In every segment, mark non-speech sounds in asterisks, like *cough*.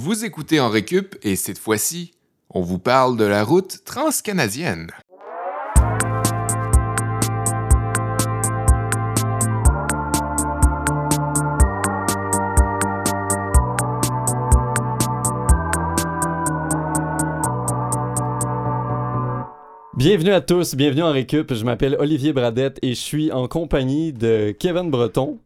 Vous écoutez en récup et cette fois-ci, on vous parle de la route transcanadienne. Bienvenue à tous, bienvenue en récup. Je m'appelle Olivier Bradette et je suis en compagnie de Kevin Breton.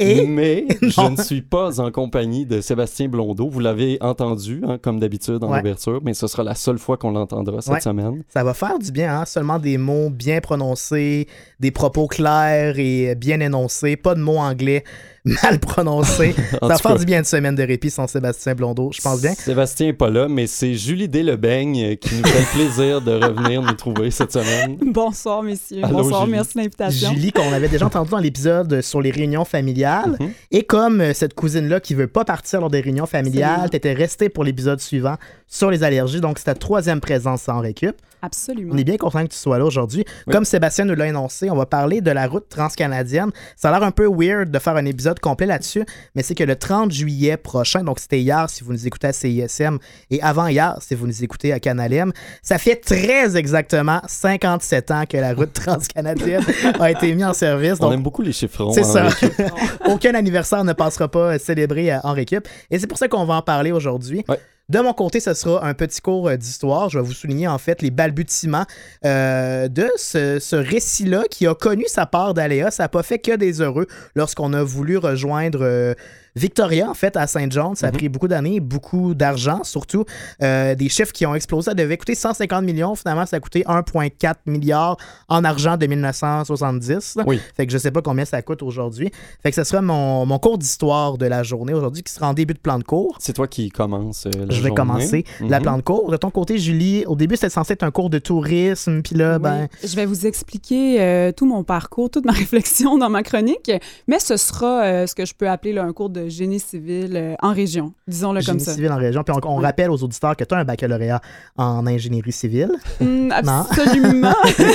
Et Mais *laughs* je ne suis pas en compagnie de Sébastien Blondeau. Vous l'avez entendu, hein, comme d'habitude, en Ouais. ouverture, mais ce sera la seule fois qu'on l'entendra cette Ouais. semaine. ça va faire du bien, hein? Seulement des mots bien prononcés, des propos clairs et bien énoncés, pas de mots anglais *laughs* mal prononcés. *laughs* En ça faire du bien une semaine de répit sans Sébastien Blondeau, je pense bien. Sébastien n'est pas là, mais c'est Julie Delebeigne qui nous fait le plaisir de revenir nous trouver cette semaine. *laughs* Bonsoir, messieurs. Allô, Bonsoir, Julie. merci de l'invitation. Julie, qu'on avait déjà entendu dans l'épisode sur les réunions familiales. Mhm. Et comme euh, cette cousine-là qui veut pas partir lors des réunions familiales, t'étais restée pour l'épisode suivant sur les allergies, donc c'est ta troisième présence en récup. Absolument. On est bien content que tu sois là aujourd'hui. Oui. Comme Sébastien nous l'a énoncé, on va parler de la route transcanadienne. Ça a l'air un peu weird de faire un épisode complet là-dessus, mais c'est que le 30 juillet prochain, donc c'était hier si vous nous écoutez à CISM et avant hier si vous nous écoutez à Canalem, ça fait très exactement 57 ans que la route transcanadienne *laughs* a été mise en service. On Donc, aime beaucoup les chiffrons. c'est ça. *laughs* Aucun anniversaire ne passera pas célébré euh, en récup. Et c'est pour ça qu'on va en parler aujourd'hui. Ouais. De mon côté, ce sera un petit cours euh, d'histoire. Je vais vous souligner en fait les balbutiements euh, de ce, récit-là qui a connu sa part d'aléas. Ça n'a pas fait que des heureux lorsqu'on a voulu rejoindre euh, Victoria, en fait, à Saint-John. Ça a Mhm. pris beaucoup d'années, beaucoup d'argent, surtout. Euh, des chiffres qui ont explosé. Ça devait coûter 150 millions. Finalement, ça a coûté 1,4 milliard en argent de 1970. Oui. Fait que je sais pas combien ça coûte aujourd'hui. Fait que ce sera mon, mon cours d'histoire de la journée aujourd'hui qui sera en début de plan de cours. C'est toi qui commence. euh, la Je vais journée. commencer la Mhm. plan de cours. De ton côté, Julie, au début, c'était censé être un cours de tourisme, puis là, Oui. ben, Je vais vous expliquer euh, tout mon parcours, toute ma *laughs* réflexion dans ma chronique, mais ce sera euh, ce que je peux appeler là, un cours de génie civil euh, en région, disons-le comme génie ça. civil en région. Puis on, on Oui. rappelle aux auditeurs que tu as un baccalauréat en ingénierie civile. Non? absolument.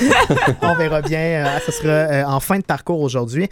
*laughs* on verra bien. euh, ce sera euh, en fin de parcours aujourd'hui.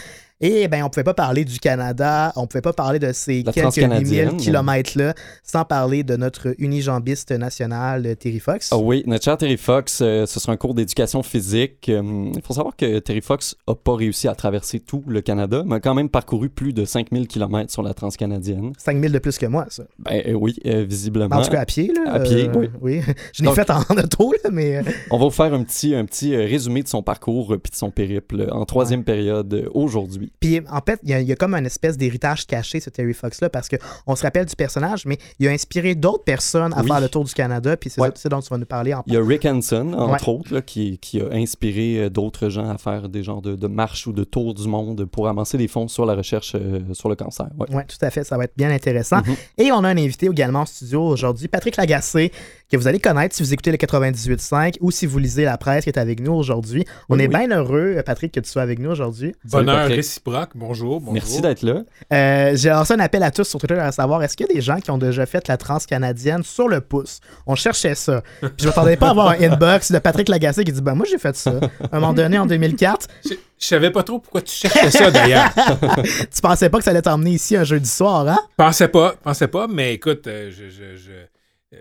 Et ben, on pouvait pas parler du Canada, on pouvait pas parler de ces La quelques transcanadienne. 8000 kilomètres-là sans parler de notre unijambiste national, euh, Terry Fox. Ah oui, notre cher Terry Fox, euh, ce sera un cours d'éducation physique. Euh, Il faut savoir que Terry Fox n'a pas réussi à traverser tout le Canada, mais a quand même parcouru plus de 5000 km sur la transcanadienne. 5000 de plus que moi, ça. Ben euh, oui, visiblement. En tout cas, à pied, là. À pied, oui. *laughs* Je l'ai fait en auto, là, mais... *laughs* On va vous faire un petit, un petit résumé de son parcours puis de son périple en troisième période aujourd'hui. Puis, en fait, il y, a- il y a comme une espèce d'héritage caché, ce Terry Fox-là, parce qu'on se rappelle du personnage, mais il a inspiré d'autres personnes à Oui. faire le tour du Canada, puis c'est Ouais. ça- dont tu vas nous parler en Il y a Rick Hansen, entre Ouais. autres, là, qui, qui a inspiré euh, d'autres gens à faire des genres de, de marches ou de tours du monde pour amasser des fonds sur la recherche euh, sur le cancer. Ouais. Oui, tout à fait, ça va être bien intéressant. Mhm. Et on a un invité également en studio aujourd'hui, Patrick Lagacé, que vous allez connaître si vous écoutez le 98.5 ou si vous lisez la presse qui est avec nous aujourd'hui. On Oui, est oui. bien heureux, Patrick, que tu sois avec nous aujourd'hui. Bonheur réciproque. Bonjour, bonjour. Merci d'être là. Euh, J'ai lancé un appel à tous sur Twitter à savoir est-ce qu'il y a des gens qui ont déjà fait la transcanadienne sur le pouce? On cherchait ça. Puis je m'attendais pas à avoir un *laughs* inbox de Patrick Lagacé qui dit ben moi j'ai fait ça. À un moment donné en 2004, Je, je savais pas trop pourquoi tu cherchais ça d'ailleurs. *laughs* tu pensais pas que ça allait t'emmener ici un jeudi soir, hein? Pensais pas, pensais pas, mais écoute, euh, je, je- je- euh,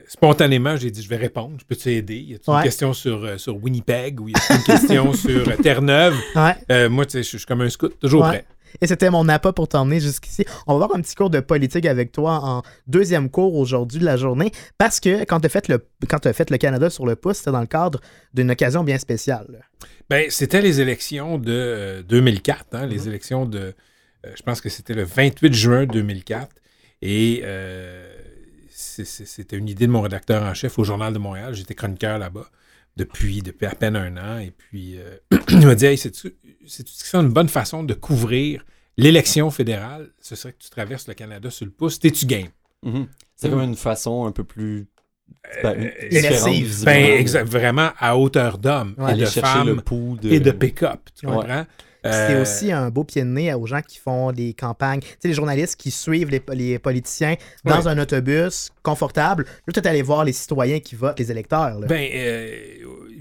spontanément, j'ai dit je vais répondre. Je peux t'aider. Y a-t-il Ouais. une question sur, euh, sur Winnipeg ou y a-t-il une question *laughs* sur euh, Terre-Neuve? Ouais. Euh, moi, tu sais, je suis comme un scout, toujours Ouais. prêt. Et c'était mon appât pour t'emmener jusqu'ici. On va avoir un petit cours de politique avec toi en deuxième cours aujourd'hui de la journée parce que quand tu as fait le quand t'as fait le Canada sur le pouce, c'était dans le cadre d'une occasion bien spéciale. Ben, c'était les élections de euh, 2004, hein, les élections de, euh, je pense que c'était le 28 juin 2004. Et euh, c'était une idée de mon rédacteur en chef au Journal de Montréal. J'étais chroniqueur là-bas depuis, depuis à peine un an. Et puis, euh, *clears throat* il m'a dit, hey, c'est-tu une bonne façon de couvrir l'élection fédérale? Ce serait que tu traverses le Canada sur le pouce. T'es-tu game? Mhm. C'est comme une façon un peu plus ben, Euh, Ben, exact, vraiment à hauteur d'homme Ouais. et aller de chercher le pouls de... et de pick-up. Tu Ouais. comprends? C'est Euh, aussi un beau pied de nez aux gens qui font des campagnes. Tu sais, les journalistes qui suivent les, les politiciens dans Ouais. un autobus confortable. Là, tu es allé voir les citoyens qui votent, les électeurs. là. Ben, euh,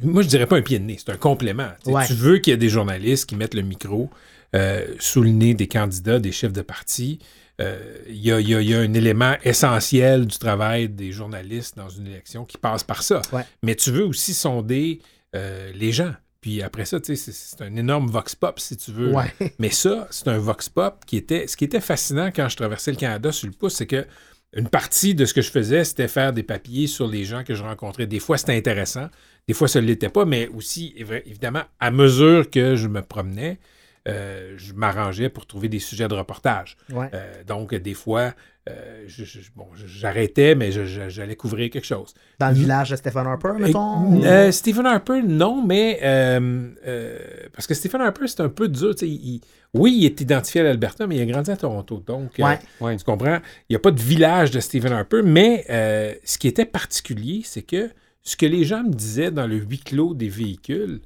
moi, je dirais pas un pied de nez, c'est un complément. Ouais. Tu veux qu'il y ait des journalistes qui mettent le micro euh, sous le nez des candidats, des chefs de parti, euh, il y, a, y y un élément essentiel du travail des journalistes dans une élection qui passe par ça. Ouais. Mais tu veux aussi sonder euh, les gens. Puis après ça, tu sais, c'est- un énorme vox pop, si tu veux. Ouais. *laughs* Mais ça, c'est un vox pop qui était. Ce qui était fascinant quand je traversais le Canada sur le pouce, c'est que une partie de ce que je faisais, c'était faire des papiers sur les gens que je rencontrais. Des fois, c'était intéressant, des fois, ça ne l'était pas, mais aussi, évi- évidemment, à mesure que je me promenais, euh, je m'arrangeais pour trouver des sujets de reportage. Ouais. Euh, donc, des fois, euh, bon, j'arrêtais, mais j'allais couvrir quelque chose. Dans le village de Stephen Harper, mettons. Euh, Stephen Harper, non, mais euh, euh, parce que Stephen Harper, c'est un peu dur. il- oui, il est identifié à l'Alberta, mais il a grandi à Toronto. Donc, euh, Ouais. Ouais. tu comprends? Il n'y a pas de village de Stephen Harper, mais euh, ce qui était particulier, c'est que ce que les gens me disaient dans le huis clos des véhicules,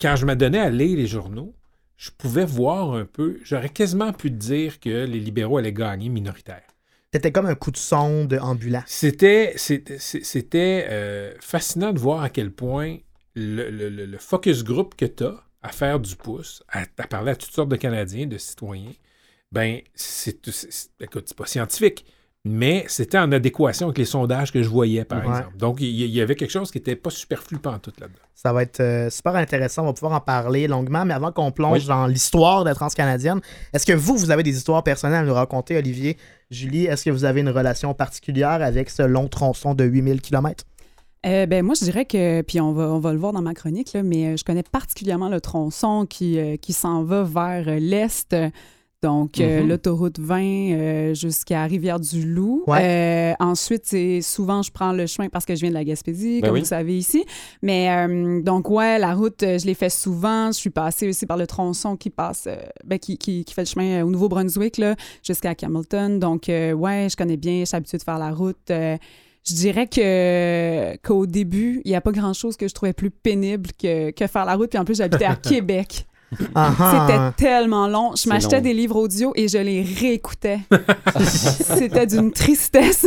quand je m'adonnais à lire les journaux, je pouvais voir un peu, j'aurais quasiment pu te dire que les libéraux allaient gagner minoritaire. C'était comme un coup de sonde ambulant. C'était, euh, fascinant de voir à quel point le, le- le- le focus group que tu as à faire du pouce, à, à parler à toutes sortes de Canadiens, de citoyens, ben, c'est- écoute, c'est pas scientifique, mais c'était en adéquation avec les sondages que je voyais, par Ouais. exemple. Donc, il y, avait quelque chose qui n'était pas superflu tout là-dedans. Ça va être euh, super intéressant. On va pouvoir en parler longuement. Mais avant qu'on plonge Oui. dans l'histoire de la Transcanadienne, est-ce que vous, vous avez des histoires personnelles à nous raconter, Olivier? Julie, est-ce que vous avez une relation particulière avec ce long tronçon de 8000 km? Euh, ben moi, je dirais que, puis on va, on va le voir dans ma chronique, là, mais euh, je connais particulièrement le tronçon qui, euh, qui s'en va vers euh, l'est. Donc, euh, Mhm. l'autoroute 20 euh, jusqu'à Rivière-du-Loup. Ouais. Euh, ensuite, c'est souvent, je prends le chemin parce que je viens de la Gaspésie, Ben comme oui. vous savez ici. Mais euh, donc, ouais, la route, euh, je l'ai fait souvent. Je suis passée aussi par le tronçon qui passe, euh, ben, qui, qui, qui fait le chemin au Nouveau-Brunswick, là, jusqu'à Hamilton. Donc, euh, ouais, je connais bien, je suis habituée de faire la route. Euh, je dirais que qu'au début, il n'y a pas grand-chose que je trouvais plus pénible que, que faire la route. Puis en plus, j'habitais à *laughs* Québec. Ah, ah. C'était tellement long. Je m'achetais long. des livres audio et je les réécoutais. *laughs* C'était d'une tristesse.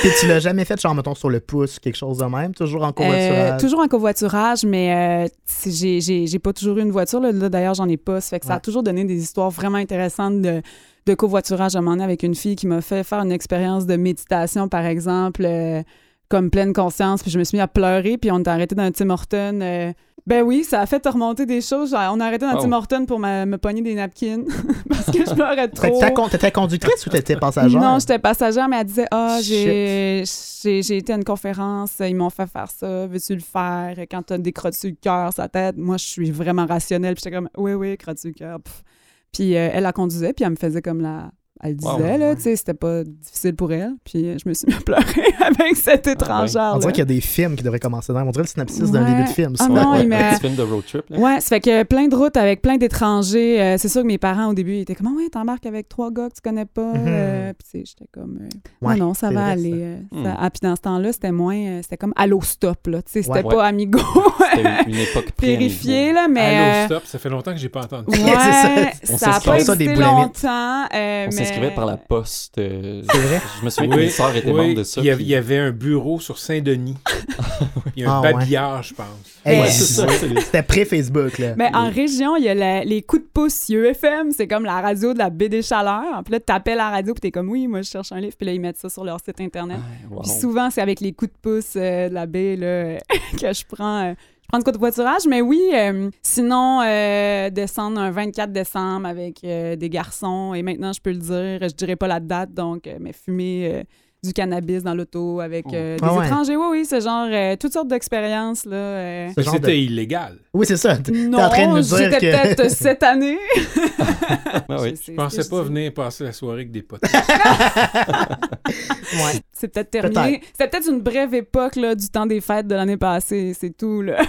Puis tu l'as jamais fait, genre, mettons, sur le pouce, quelque chose de même, toujours en Euh, covoiturage. toujours en covoiturage, mais euh, j'ai- j'ai j'ai pas toujours eu une voiture. Là, Là, d'ailleurs, j'en ai pas. Ça fait que ça a toujours donné des histoires vraiment intéressantes de, de covoiturage. À un moment donné, avec une fille qui m'a fait faire une expérience de méditation, par exemple, euh, comme pleine conscience. Puis je me suis mis à pleurer, puis on est arrêté dans un Tim Horton. euh, ben oui, ça a fait remonter des choses. Genre, On a arrêté dans un Oh. Tim Horton pour me, me pogner des napkins *laughs* parce que je pleurais trop. t'étais con- T'étais conductrice ou t'étais passagère? Non, j'étais passagère, mais elle disait Ah, Shit. j'ai j'ai- j'ai été à une conférence, ils m'ont fait faire ça, veux-tu le faire? Quand t'as des crottes sur le cœur, sa tête. Moi, je suis vraiment rationnelle, puis j'étais comme Oui, oui, crottes sur le cœur. Puis euh, elle la conduisait, puis elle me faisait comme la. Elle disait, Wow. là, tu sais, c'était pas difficile pour elle. Puis je me suis mis à pleurer *laughs* avec cette étrangère. On dirait qu'il y a des films qui devraient commencer dans. On dirait le synopsis d'un début de film. ça. Ah non, Ouais, il Un petit *laughs* film de road trip. là. Ouais, ça fait que plein de routes avec plein d'étrangers. Euh, c'est sûr que mes parents, au début, ils étaient comme, Ah ouais, t'embarques avec trois gars que tu connais pas. Mhm. Euh, puis, j'étais comme, euh, Ouais, non, non, ça va vrai, aller. ça. euh, Hmm. ça- Ah, puis dans ce temps-là, c'était moins, euh, c'était comme Allo Stop, là. Tu sais, c'était Ouais. pas Amigo *laughs* C'était une, époque vérifié, là, mais. euh, stop, ça fait longtemps que j'ai pas entendu. Ouais, ça a pas existé longtemps. Euh, s'inscrivait par la poste. euh, C'est vrai? Je me souviens que mes sœurs étaient oui, membres de ça. Il y, avait, puis- il y avait un bureau sur Saint-Denis. *laughs* Il y a un Ah, ouais. babillard, je pense. Hey, Ouais, C'était pré-Facebook, là. Mais en région, il y a la- les coups de pouce UFM, c'est comme la radio de la baie des Chaleurs. Puis là, t'appelles la radio, puis t'es comme, oui, moi, je cherche un livre. Puis là, ils mettent ça sur leur site Internet. Wow. Puis souvent, c'est avec les coups de pouce euh, de la baie là, *laughs* que je prends, je prends de voiturage. Mais oui, euh, sinon, euh, descendre un 24 décembre avec euh, des garçons, et maintenant, je peux le dire, je dirais pas la date, donc, mais fumer du cannabis dans l'auto avec euh, des Ah ouais. étrangers. Oui, oui, c'est genre euh, toutes sortes d'expériences. Là, euh. C'était de- illégal. Oui, c'est ça. T'es Non, en train de nous dire j'étais que. peut-être *laughs* cette année. *laughs* Ah oui. sais Je pensais pas venir passer la soirée avec des potes. *laughs* Ouais. C'est peut-être terminé. C'était peut-être une brève époque là, du temps des fêtes de l'année passée, c'est tout. Là.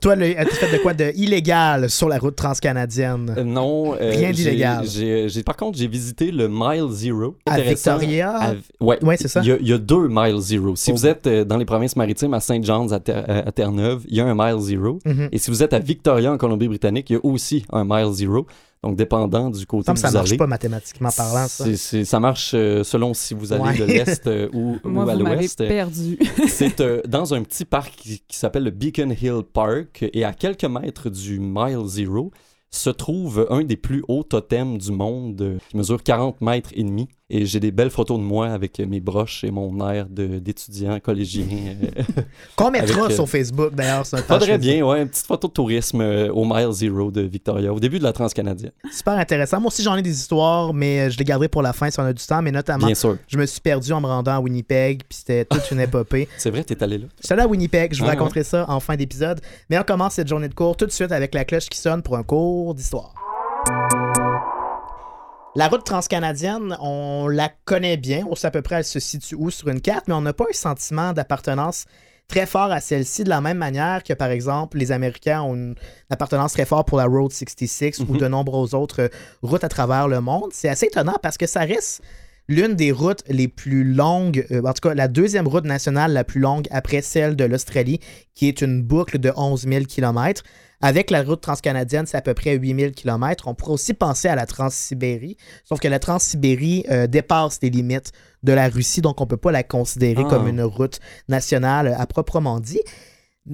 Toi, as-tu fait de quoi de illégal sur la route transcanadienne? Euh, non. euh, Rien d'illégal. j'ai- Par contre, j'ai visité le Mile Zero. À. Victoria? À- ouais. Ouais, c'est ça. Il y, a, il y a deux Mile Zero. Si Oh. vous êtes euh, dans les provinces maritimes, à Saint John's, à, Ter- à Terre-Neuve, il y a un Mile Zero. Mhm. Et si vous êtes à Victoria, en Colombie-Britannique, il y a aussi un Mile Zero. Donc, dépendant du côté Ça que ça vous marche allez. pas mathématiquement parlant, ça. c'est- c'est- ça marche euh, selon si vous allez Ouais. de l'est euh, ou, *laughs* Moi, ou à l'ouest. perdu. *laughs* C'est *laughs* euh, dans un petit parc qui, qui s'appelle le Beacon Hill Park et à quelques mètres du Mile Zero, se trouve un des plus hauts totems du monde, euh, qui mesure 40 mètres et demi. Et j'ai des belles photos de moi avec mes broches et mon air d'étudiant collégien. euh, *laughs* Qu'on mettra Avec, euh, sur Facebook, d'ailleurs. sur Faudrait bien, ouais, une petite photo de tourisme euh, au Mile Zero de Victoria, au début de la Transcanadienne. Super intéressant. Moi aussi, j'en ai des histoires, mais je les garderai pour la fin si on a du temps. Mais notamment, Bien sûr. je me suis perdu en me rendant à Winnipeg, puis c'était toute une épopée. *laughs* C'est vrai, t'es allé là. J'étais allé à Winnipeg, je vous Ah, raconterai ça en fin d'épisode. Mais on commence cette journée de cours tout de suite avec la cloche qui sonne pour un cours d'histoire. La route transcanadienne, on la connaît bien, on sait à peu près elle se situe où sur une carte, mais on n'a pas un sentiment d'appartenance très fort à celle-ci, de la même manière que, par exemple, les Américains ont une appartenance très forte pour la Road 66 ou Mhm. de nombreuses autres euh, routes à travers le monde. C'est assez étonnant parce que ça reste l'une des routes les plus longues, euh, en tout cas la deuxième route nationale la plus longue après celle de l'Australie, qui est une boucle de 11 000 km. Avec la route transcanadienne, c'est à peu près 8 000 km. On pourrait aussi penser à la Transsibérie, sauf que la Transsibérie euh, dépasse les limites de la Russie, donc on ne peut pas la considérer Ah. comme une route nationale à proprement dit.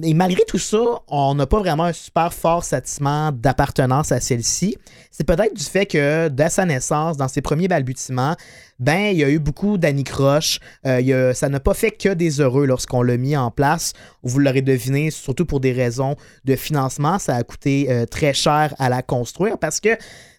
Et malgré tout ça, on n'a pas vraiment un super fort sentiment d'appartenance à celle-ci. C'est peut-être du fait que, dès sa naissance, dans ses premiers balbutiements, ben, il y a eu beaucoup d'anicroches. Euh, ça n'a pas fait que des heureux lorsqu'on l'a mis en place. Vous l'aurez deviné, surtout pour des raisons de financement, ça a coûté euh, très cher à la construire parce que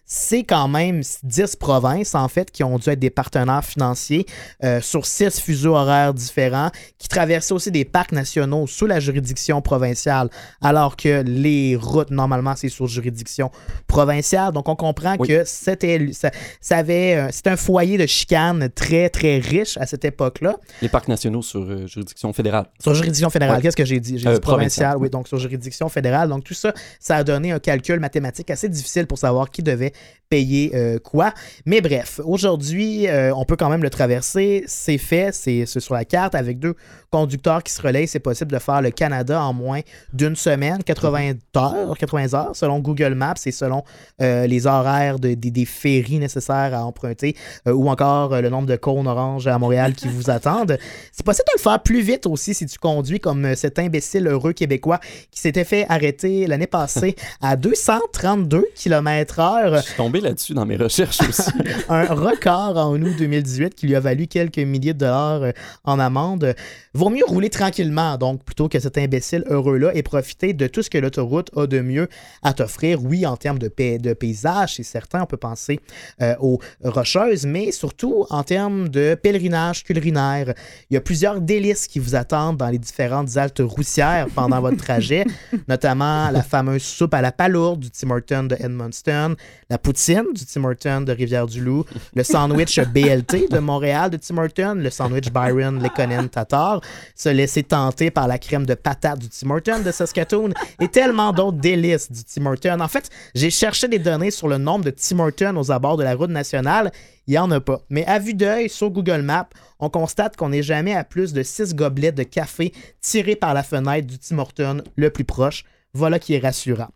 c'est quand même 10 provinces, en fait, qui ont dû être des partenaires financiers euh, sur 6 fuseaux horaires différents, qui traversaient aussi des parcs nationaux sous la juridiction provinciale, alors que les routes, normalement, c'est sous juridiction provinciale. Donc, on comprend Oui. que c'était, ça, ça avait, euh, c'est un foyer de chicane très, très riche à cette époque-là. Les parcs nationaux sur euh, juridiction fédérale. Sur juridiction fédérale, Ouais. qu'est-ce que j'ai dit? J'ai Euh, dit provincial, provincial. oui, donc sur juridiction fédérale. Donc tout ça, ça a donné un calcul mathématique assez difficile pour savoir qui devait payer euh, quoi. Mais bref, aujourd'hui, euh, on peut quand même le traverser. C'est fait, c'est sur la carte avec deux conducteurs qui se relayent. C'est possible de faire le Canada en moins d'une semaine, 80 heures, 80 heures, selon Google Maps et selon euh, les horaires de- des, des ferries nécessaires à emprunter ou encore le nombre de cônes oranges à Montréal qui vous attendent. C'est possible de le faire plus vite aussi si tu conduis comme cet imbécile heureux québécois qui s'était fait arrêter l'année passée à 232 km/h, suis tombé là-dessus dans mes recherches aussi. *laughs* un record en août 2018 qui lui a valu quelques milliers de dollars euh, en amende. Vaut mieux rouler tranquillement, donc, plutôt que cet imbécile heureux-là et profiter de tout ce que l'autoroute a de mieux à t'offrir. Oui, en termes de, pa- de paysage, c'est certain, on peut penser euh, aux rocheuses, mais surtout en termes de pèlerinage culinaire. Il y a plusieurs délices qui vous attendent dans les différentes haltes roussières pendant votre trajet, *laughs* notamment la fameuse soupe à la palourde du Tim Hortons de Edmundston, la poutine du Tim Hortons de Rivière-du-Loup, le sandwich *laughs* BLT de Montréal de Tim Hortons, le sandwich Byron Lekonen Tatar, se laisser tenter par la crème de patate du Tim Hortons de Saskatoon et tellement d'autres délices du Tim Hortons. En fait, j'ai cherché des données sur le nombre de Tim Hortons aux abords de la route nationale. Il n'y en a pas. Mais à vue d'œil, sur Google Maps, on constate qu'on n'est jamais à plus de 6 gobelets de café tirés par la fenêtre du Tim Hortons le plus proche. Voilà qui est rassurant.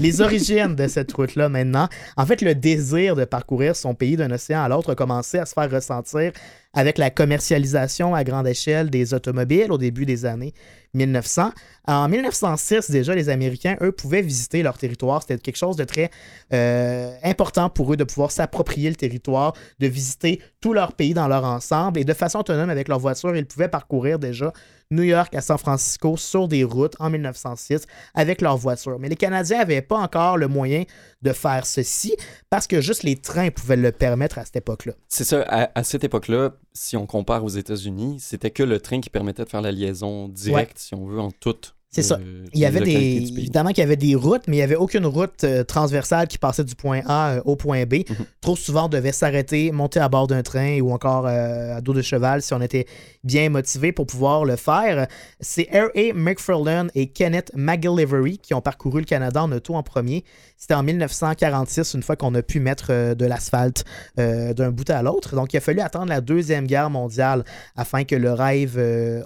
Les origines de cette route-là maintenant, en fait, le désir de parcourir son pays d'un océan à l'autre a commencé à se faire ressentir avec la commercialisation à grande échelle des automobiles au début des années 1900. En 1906, déjà, les Américains, eux, pouvaient visiter leur territoire. C'était quelque chose de très euh, important pour eux de pouvoir s'approprier le territoire, de visiter tout leur pays dans leur ensemble et de façon autonome avec leur voiture, ils pouvaient parcourir déjà New York à San Francisco sur des routes en 1906 avec leur voiture. Mais les Canadiens n'avaient pas encore le moyen de faire ceci parce que juste les trains pouvaient le permettre à cette époque-là. C'est ça, à, à cette époque-là, si on compare aux États-Unis, c'était que le train qui permettait de faire la liaison directe, si on veut, en toute. C'est ça. euh, Il y avait des. Évidemment qu'il y avait des routes, mais il n'y avait aucune route euh, transversale qui passait du point A euh, au point B. Mhm. Trop souvent, on devait s'arrêter, monter à bord d'un train ou encore euh, à dos de cheval si on était bien motivé pour pouvoir le faire. C'est R.A. McFarlane et Kenneth McGillivray qui ont parcouru le Canada en auto en premier. C'était en 1946, une fois qu'on a pu mettre euh, de l'asphalte d'un bout à l'autre. Donc, il a fallu attendre la Deuxième Guerre mondiale afin que le rêve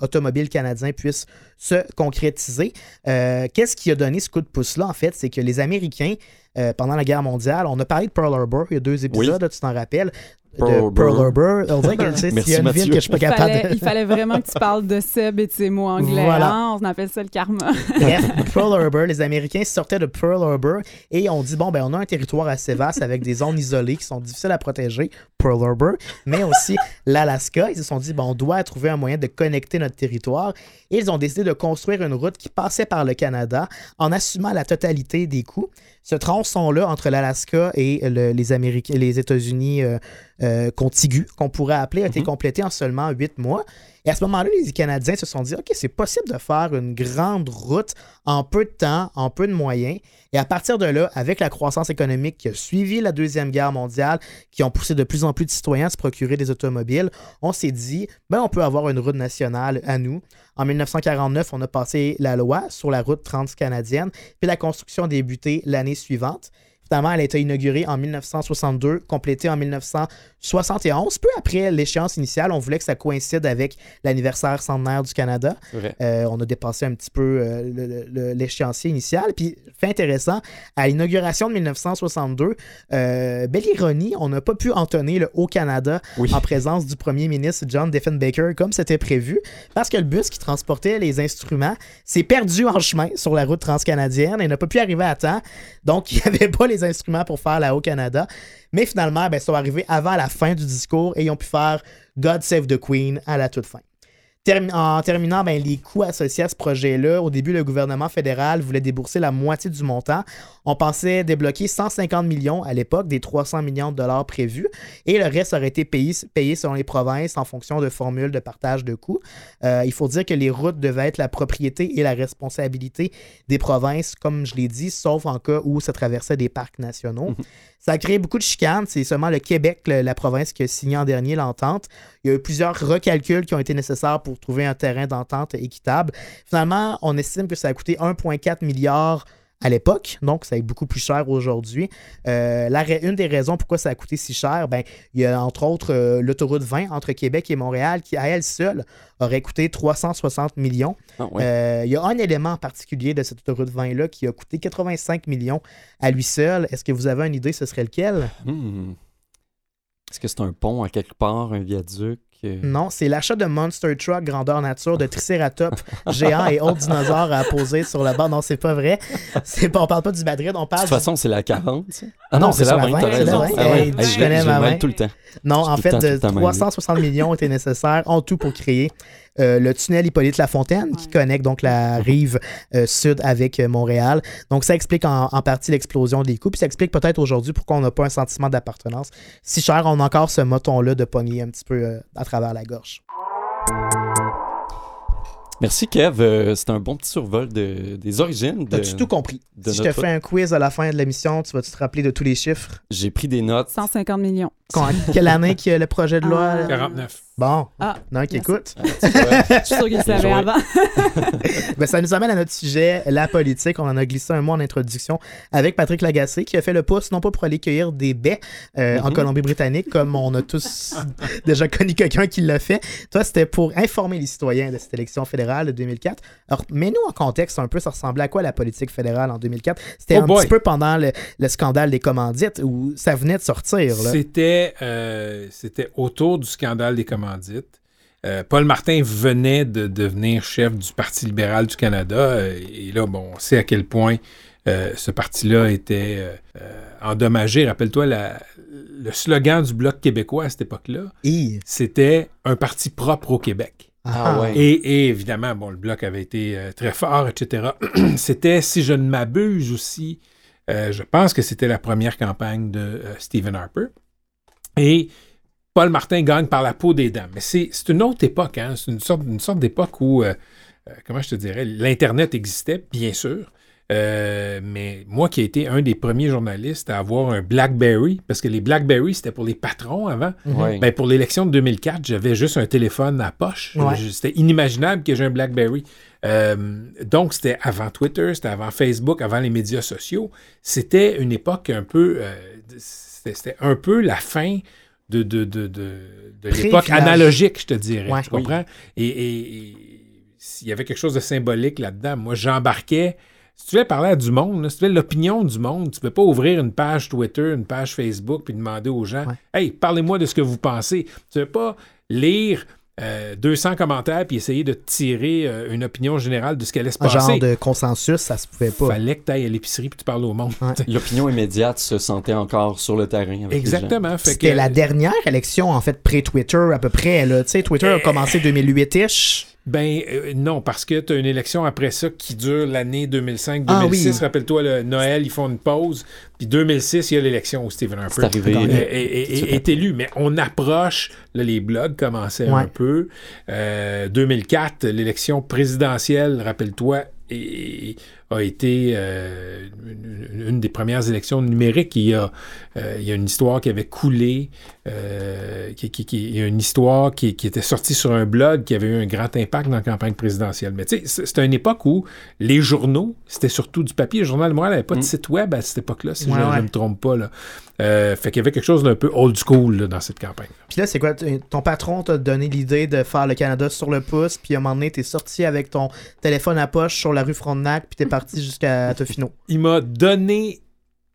automobile canadien puisse se concrétiser. Euh, Qu'est-ce qui a donné ce coup de pouce-là, en fait? C'est que les Américains, euh, pendant la guerre mondiale, on a parlé de Pearl Harbor il y a deux épisodes, là, tu t'en rappelles. Pearl de Harbor. Pearl Harbor. On dirait que a une ville Mathieu. que je suis pas Il capable de... il fallait vraiment que tu parles de Seb et de ses mots anglais. Voilà. hein? On appelle ça le karma. *laughs* Bref, Pearl Harbor, les Américains sortaient de Pearl Harbor et on dit bon ben on a un territoire assez vaste avec des zones isolées qui sont difficiles à protéger, Pearl Harbor, mais aussi l'Alaska. Ils se sont dit bon on doit trouver un moyen de connecter notre territoire et ils ont décidé de construire une route qui passait par le Canada en assumant la totalité des coûts. Ce tronçon-là entre l'Alaska et le- les Américains, les États-Unis euh, euh, contigus, qu'on pourrait appeler, a été complété en seulement huit mois. Et à ce moment-là, les Canadiens se sont dit, OK, c'est possible de faire une grande route en peu de temps, en peu de moyens. Et à partir de là, avec la croissance économique qui a suivi la Deuxième Guerre mondiale, qui ont poussé de plus en plus de citoyens à se procurer des automobiles, on s'est dit, ben, on peut avoir une route nationale à nous. En 1949, on a passé la loi sur la route transcanadienne, puis la construction a débuté l'année suivante. Finalement, elle a été inaugurée en 1962, complétée en 1971. Peu après l'échéance initiale, on voulait que ça coïncide avec l'anniversaire centenaire du Canada. Euh, on a dépassé un petit peu euh, l'échéancier initial. Puis, fait intéressant, à l'inauguration de 1962, euh, belle ironie, on n'a pas pu entonner le Haut-Canada Oui. en présence du premier ministre John Diefenbaker comme c'était prévu, parce que le bus qui transportait les instruments s'est perdu en chemin sur la route transcanadienne et n'a pas pu arriver à temps. Donc, il n'y avait pas les instruments pour faire la Haut-Canada. Mais finalement, ben, ils sont arrivés avant la fin du discours et ils ont pu faire God Save the Queen à la toute fin. En terminant, ben, les coûts associés à ce projet-là, au début, le gouvernement fédéral voulait débourser la moitié du montant. On pensait débloquer 150 millions à l'époque des 300 millions de dollars prévus et le reste aurait été payé, selon les provinces en fonction de formules de partage de coûts. Euh, il faut dire que les routes devaient être la propriété et la responsabilité des provinces, comme je l'ai dit, sauf en cas où ça traversait des parcs nationaux. Ça a créé beaucoup de chicanes. C'est seulement le Québec, la province, qui a signé en dernier l'entente. Il y a eu plusieurs recalculs qui ont été nécessaires pour trouver un terrain d'entente équitable. Finalement, on estime que ça a coûté 1,4 milliard à l'époque, donc ça est beaucoup plus cher aujourd'hui. Euh, une des raisons pourquoi ça a coûté si cher, ben, il y a entre autres euh, l'autoroute 20 entre Québec et Montréal qui, à elle seule, aurait coûté 360 millions. Ah. Euh, il y a un élément en particulier de cette autoroute 20-là qui a coûté 85 millions à lui seul. Est-ce que vous avez une idée, ce serait lequel? Hmm. Est-ce que c'est un pont à quelque part, un viaduc? Non, c'est l'achat de Monster Truck grandeur nature de Triceratops *laughs* géant et autres dinosaures à poser sur le bord. Non, c'est pas vrai. C'est pas, on parle pas du Madrid, on De parle toute du- façon, c'est la 40. ça? Ah Non, non, c'est la la 20, 20, t'as c'est la raison. 20. Ah ouais. Tu Hey, connais ma le mêle 20. tout le temps. Non, en fait, tout le temps, de tout le temps mêlé. 360 millions étaient nécessaires en tout pour créer euh, le tunnel Hippolyte-Lafontaine qui Ouais. connecte donc la rive euh, sud avec euh, Montréal. Donc, ça explique en, en partie l'explosion des coûts. Puis ça explique peut-être aujourd'hui pourquoi on n'a pas un sentiment d'appartenance. Si cher, on a encore ce moton-là de pogner un petit peu euh, à travers la gorge. Merci, Kev. Euh, C'était un bon petit survol de, des origines. De... T'as-tu tout compris? de si je te fais un quiz à la fin de l'émission, tu vas-tu te rappeler de tous les chiffres? J'ai pris des notes. 150 millions. Quand- quelle année que le projet de loi? Ah. là? 49. Bon, Ah, non, qui merci. écoute. Ah. *laughs* Je suis sûre qu'il le savait *laughs* avant. *laughs* Ben, ça nous amène à notre sujet, la politique. On en a glissé un mot en introduction avec Patrick Lagacé qui a fait le pouce, non pas pour aller cueillir des baies euh, en Mhm. Colombie-Britannique, comme on a tous déjà connu quelqu'un qui l'a fait. Toi, c'était pour informer les citoyens de cette élection fédérale de 2004. Alors, mets-nous en contexte un peu, ça ressemblait à quoi la politique fédérale en 2004? C'était Oh un boy. petit peu pendant le, le scandale des commandites où ça venait de sortir. Là. C'était euh, c'était autour du scandale des commandites. Euh, Paul Martin venait de devenir chef du Parti libéral du Canada. euh, et là, bon, on sait à quel point euh, ce parti-là était endommagé. Rappelle-toi, la- le slogan du Bloc québécois à cette époque-là, c'était un parti propre au Québec. Ah ouais. Et, et évidemment, bon, le bloc avait été euh, très fort, etc. *clears throat* c'était, si je ne m'abuse aussi, euh, je pense que c'était la première campagne de euh, Stephen Harper. Et Paul Martin gagne par la peau des dents. Mais c'est une autre époque, hein? c'est une sorte, une sorte d'époque où, euh, euh, comment je te dirais, l'Internet existait, bien sûr. Euh, mais moi qui ai été un des premiers journalistes à avoir un BlackBerry, parce que les BlackBerry, c'était pour les patrons avant. Ouais. Ben, pour l'élection de 2004, j'avais juste un téléphone à poche. Ouais. C'était inimaginable que j'ai un BlackBerry. Euh, donc, c'était avant Twitter, c'était avant Facebook, avant les médias sociaux. C'était une époque un peu... euh, c'était un peu la fin de, de, de, de, l'époque analogique, je te dirais. Ouais. tu comprends? Et, s'il y avait quelque chose de symbolique là-dedans, moi, j'embarquais Si tu voulais parler à du monde, là, si tu voulais l'opinion du monde, tu ne peux pas ouvrir une page Twitter, une page Facebook, puis demander aux gens Ouais. Hey, parlez-moi de ce que vous pensez. Tu ne peux pas lire euh, 200 commentaires puis essayer de tirer euh, une opinion générale de ce qui allait se Un genre passer. de consensus, ça se pouvait pas. Fallait que tu ailles à l'épicerie puis tu parles au monde. Ouais. *laughs* L'opinion immédiate se sentait encore sur le terrain. Avec les gens. Exactement. C'était que- la dernière élection, en fait, pré-Twitter, à peu près. là. Tu sais, Twitter a commencé 2008-ish. Ben euh, non, parce que tu as une élection après ça qui dure l'année 2005-2006. Ah oui. Rappelle-toi, le Noël, ils font une pause. Puis 2006, il y a l'élection où Stephen Harper arrivé. euh, est, est- est- est élu. Mais on approche, là, les blogs commençaient Ouais. un peu. Euh, 2004, l'élection présidentielle, rappelle-toi, et- a été euh, une, des premières élections numériques. Il y a, euh, il y a une histoire qui avait coulé, euh, qui, qui- qui- il y a une histoire qui, qui était sortie sur un blog qui avait eu un grand impact dans la campagne présidentielle. Mais tu sais, c'était une époque où les journaux, c'était surtout du papier. Le Journal de Montréal n'avait pas de Mm. site web à cette époque-là, si Ouais, je ne ouais. me trompe pas. Là. Euh, fait qu'il y avait quelque chose d'un peu old school là, dans cette campagne. Puis là, c'est quoi? Ton patron t'a donné l'idée de faire le Canada sur le pouce, puis à un moment donné, t'es sorti avec ton téléphone à poche sur la rue Frontenac, puis t'es parti jusqu'à Tofino. Il m'a donné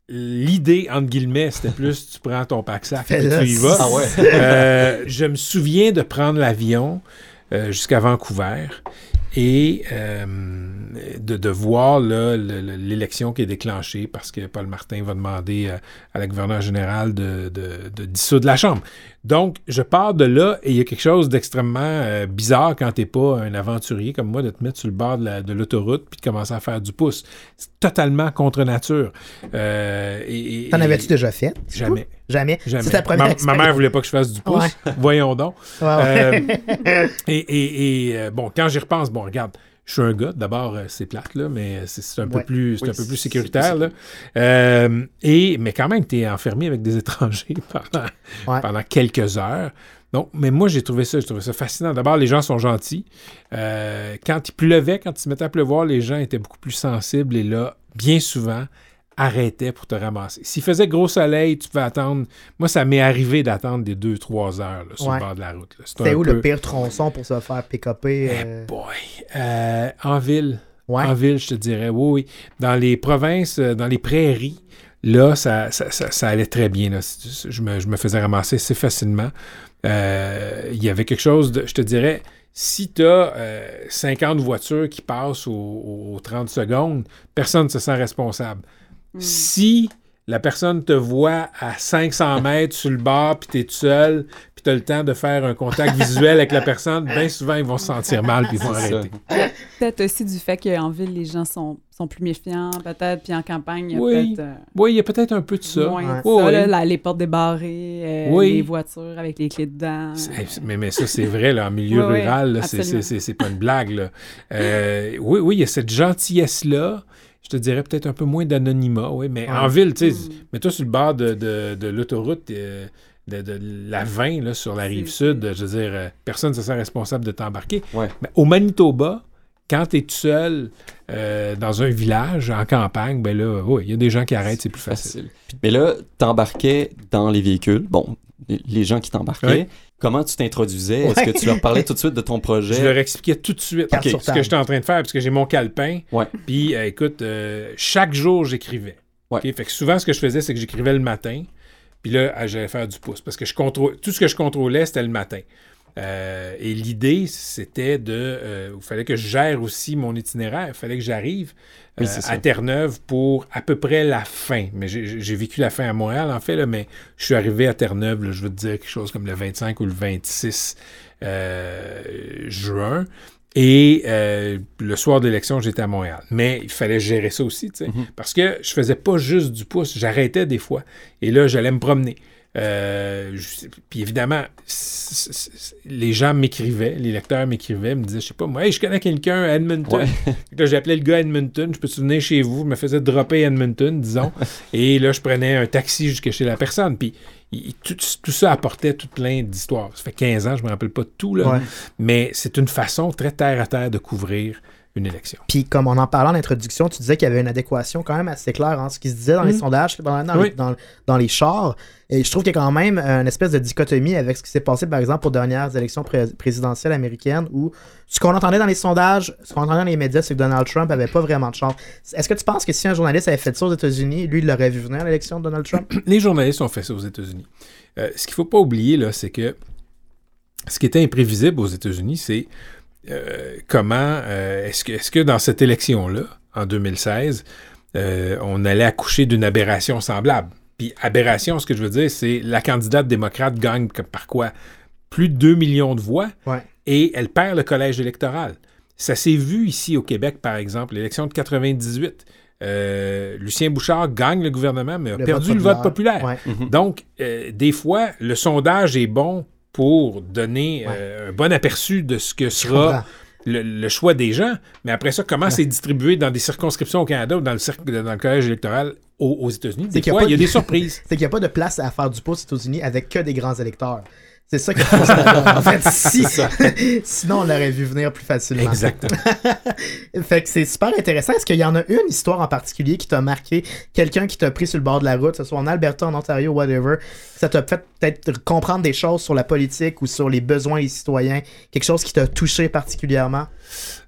l'idée, entre guillemets, c'était plus tu prends ton pack-sac et Fais-le. tu y vas. Ah ouais. Euh, je me souviens de prendre l'avion euh, jusqu'à Vancouver et euh, de, de voir l'élection qui est déclenchée parce que Paul Martin va demander à la gouverneure générale de, de, de dissoudre la Chambre. Donc, je pars de là et il y a quelque chose d'extrêmement euh, bizarre quand t'es pas un aventurier comme moi de te mettre sur le bord de la- de l'autoroute puis de commencer à faire du pouce. C'est totalement contre nature. Euh, et- T'en avais-tu déjà fait? Jamais. Jamais. Jamais. C'est ta première ma, ma mère voulait pas que je fasse du pouce. Voyons donc. Ouais, ouais. Euh, et et- et, bon, quand j'y repense, bon, regarde, je suis un gars. D'abord, euh, c'est plate, là, mais c'est un, peu plus, c'est Oui, un peu plus sécuritaire. Là. Euh, et, mais quand même, tu es enfermé avec des *laughs* étrangers pendant, Ouais. pendant quelques heures. Donc, mais moi, j'ai trouvé ça, j'ai trouvé ça fascinant. D'abord, les gens sont gentils. Euh, quand il pleuvait, quand il se mettait à pleuvoir, les gens étaient beaucoup plus sensibles et là, bien souvent, arrêtaient pour te ramasser. S'il faisait gros soleil, tu pouvais attendre. Moi, ça m'est arrivé d'attendre des 2-3 heures là, sur Ouais. le bord de la route. C'était où peu- le pire tronçon pour se faire pick-upper? Eh euh, boy. Euh, en ville. Ouais. En ville, je te dirais. Oui, oui. Dans les provinces, euh, dans les prairies, là, ça, ça, ça- ça allait très bien. là. Je me, je me faisais ramasser assez facilement. Euh, Il y avait quelque chose de, je te dirais, si tu as 50 voitures qui passent aux, aux 30 secondes, personne ne se sent responsable. Si la personne te voit à 500 mètres sur le bord, puis tu es tout seul, puis tu as le temps de faire un contact visuel avec la personne, bien souvent, ils vont se sentir mal, puis ils vont arrêter. Peut-être aussi du fait qu'en ville, les gens sont, sont plus méfiants, peut-être, puis en campagne, il y a Oui. peut-être. euh, Oui, il y a peut-être un peu de ça. moins de Ouais. ça, Oui, là, oui. la- les portes débarrées, euh, Oui. les voitures avec les clés dedans. C'est- Mais, mais ça, c'est vrai, là, en *laughs* milieu rural, là, c'est- absolument. c'est c'est- c'est pas une blague. là. Euh, oui, oui, il y a cette gentillesse-là. Je te dirais peut-être un peu moins d'anonymat, oui, mais Ouais. en ville, tu sais, Mm. mets-toi sur le bord de, de- de l'autoroute euh, de, de la 20, là, sur la rive sud, je veux dire, euh, personne ne se sent responsable de t'embarquer. Ouais. Mais au Manitoba, quand tu es tout seul euh, dans un village, en campagne, ben là, oui, il y a des gens qui arrêtent, c'est plus facile. Facile. Mais là, t'embarquais dans les véhicules. Bon, les- gens qui t'embarquaient. Ouais. Comment tu t'introduisais? Est-ce que tu leur parlais tout de suite de ton Je projet? leur expliquais tout de suite Carte ok, sur ce que j'étais en train de faire, parce que j'ai mon calepin. Ouais. Puis, euh, écoute, euh, chaque jour, j'écrivais. Fait que souvent, ce que je faisais, c'est que j'écrivais le matin. Puis là, j'allais faire du pouce. Parce que je contrôle... tout ce que je contrôlais, c'était le matin. Euh, et l'idée, c'était de... euh, il fallait que je gère aussi mon itinéraire. Il fallait que j'arrive euh, à Terre-Neuve pour à peu près la fin. Mais j'ai vécu la fin à Montréal, en fait, là, mais je suis arrivé à Terre-Neuve, je veux te dire quelque chose comme le 25 ou le 26 euh, juin. Et euh, le soir de l'élection, j'étais à Montréal. Mais il fallait gérer ça aussi, tu sais. Mhm. Parce que je faisais pas juste du pouce, j'arrêtais des fois. Et là, j'allais me promener. Euh, je- puis évidemment, c- c- c- les gens m'écrivaient, les lecteurs m'écrivaient, me disaient, je sais pas, moi, hey, je connais quelqu'un à Edmonton. Ouais. *laughs* Là, j'appelais le gars à Edmonton, je peux te venir chez vous, je me faisais dropper à Edmonton, disons. *laughs* et là, je prenais un taxi jusqu'à chez la personne. Puis il- tout, tout ça apportait tout plein d'histoires. Ça fait 15 ans, je me rappelle pas de tout, là. Ouais. Mais c'est une façon très terre à terre de couvrir une élection. Puis comme on en parlait en introduction, tu disais qu'il y avait une adéquation quand même assez claire entre ce qui se disait dans les Mhm. sondages, dans, dans Oui. les, dans- dans les chars. Et je trouve qu'il y a quand même une espèce de dichotomie avec ce qui s'est passé, par exemple, aux dernières élections pré- présidentielles américaines, où ce qu'on entendait dans les sondages, ce qu'on entendait dans les médias, c'est que Donald Trump avait pas vraiment de chance. Est-ce que tu penses que si un journaliste avait fait ça aux États-Unis, lui, il l'aurait vu venir à l'élection de Donald Trump? *clears throat* Les journalistes ont fait ça aux États-Unis. Euh, ce qu'il ne faut pas oublier, là, c'est que ce qui était imprévisible aux États-Unis, c'est euh, comment euh, est-ce que, est-ce que dans cette élection-là, en 2016, euh, on allait accoucher d'une aberration semblable? Puis aberration, ce que je veux dire, c'est la candidate démocrate gagne par quoi? Plus de 2 millions de voix Ouais. et elle perd le collège électoral. Ça s'est vu ici au Québec, par exemple, l'élection de 98. Euh, Lucien Bouchard gagne le gouvernement, mais a Le perdu vote le vote populaire. Ouais. Mhm. Donc, euh, des fois, le sondage est bon pour donner Ouais. euh, un bon aperçu de ce que sera le, le choix des gens, mais après ça, comment c'est distribué dans des circonscriptions au Canada ou dans le, cercle- dans le collège électoral aux, aux États-Unis? Des qu'il y a fois, pas il y a de- des surprises. *laughs* c'est qu'il n'y a pas de place à faire du pouce aux États-Unis avec que des grands électeurs. C'est ça qu'il faut. En fait, si, *laughs* sinon on l'aurait vu venir plus facilement. Exactement. *laughs* Fait que c'est super intéressant. Est-ce qu'il y en a une histoire en particulier qui t'a marqué, quelqu'un qui t'a pris sur le bord de la route, que ce soit en Alberta, en Ontario, whatever, ça t'a fait peut-être comprendre des choses sur la politique ou sur les besoins des citoyens, quelque chose qui t'a touché particulièrement?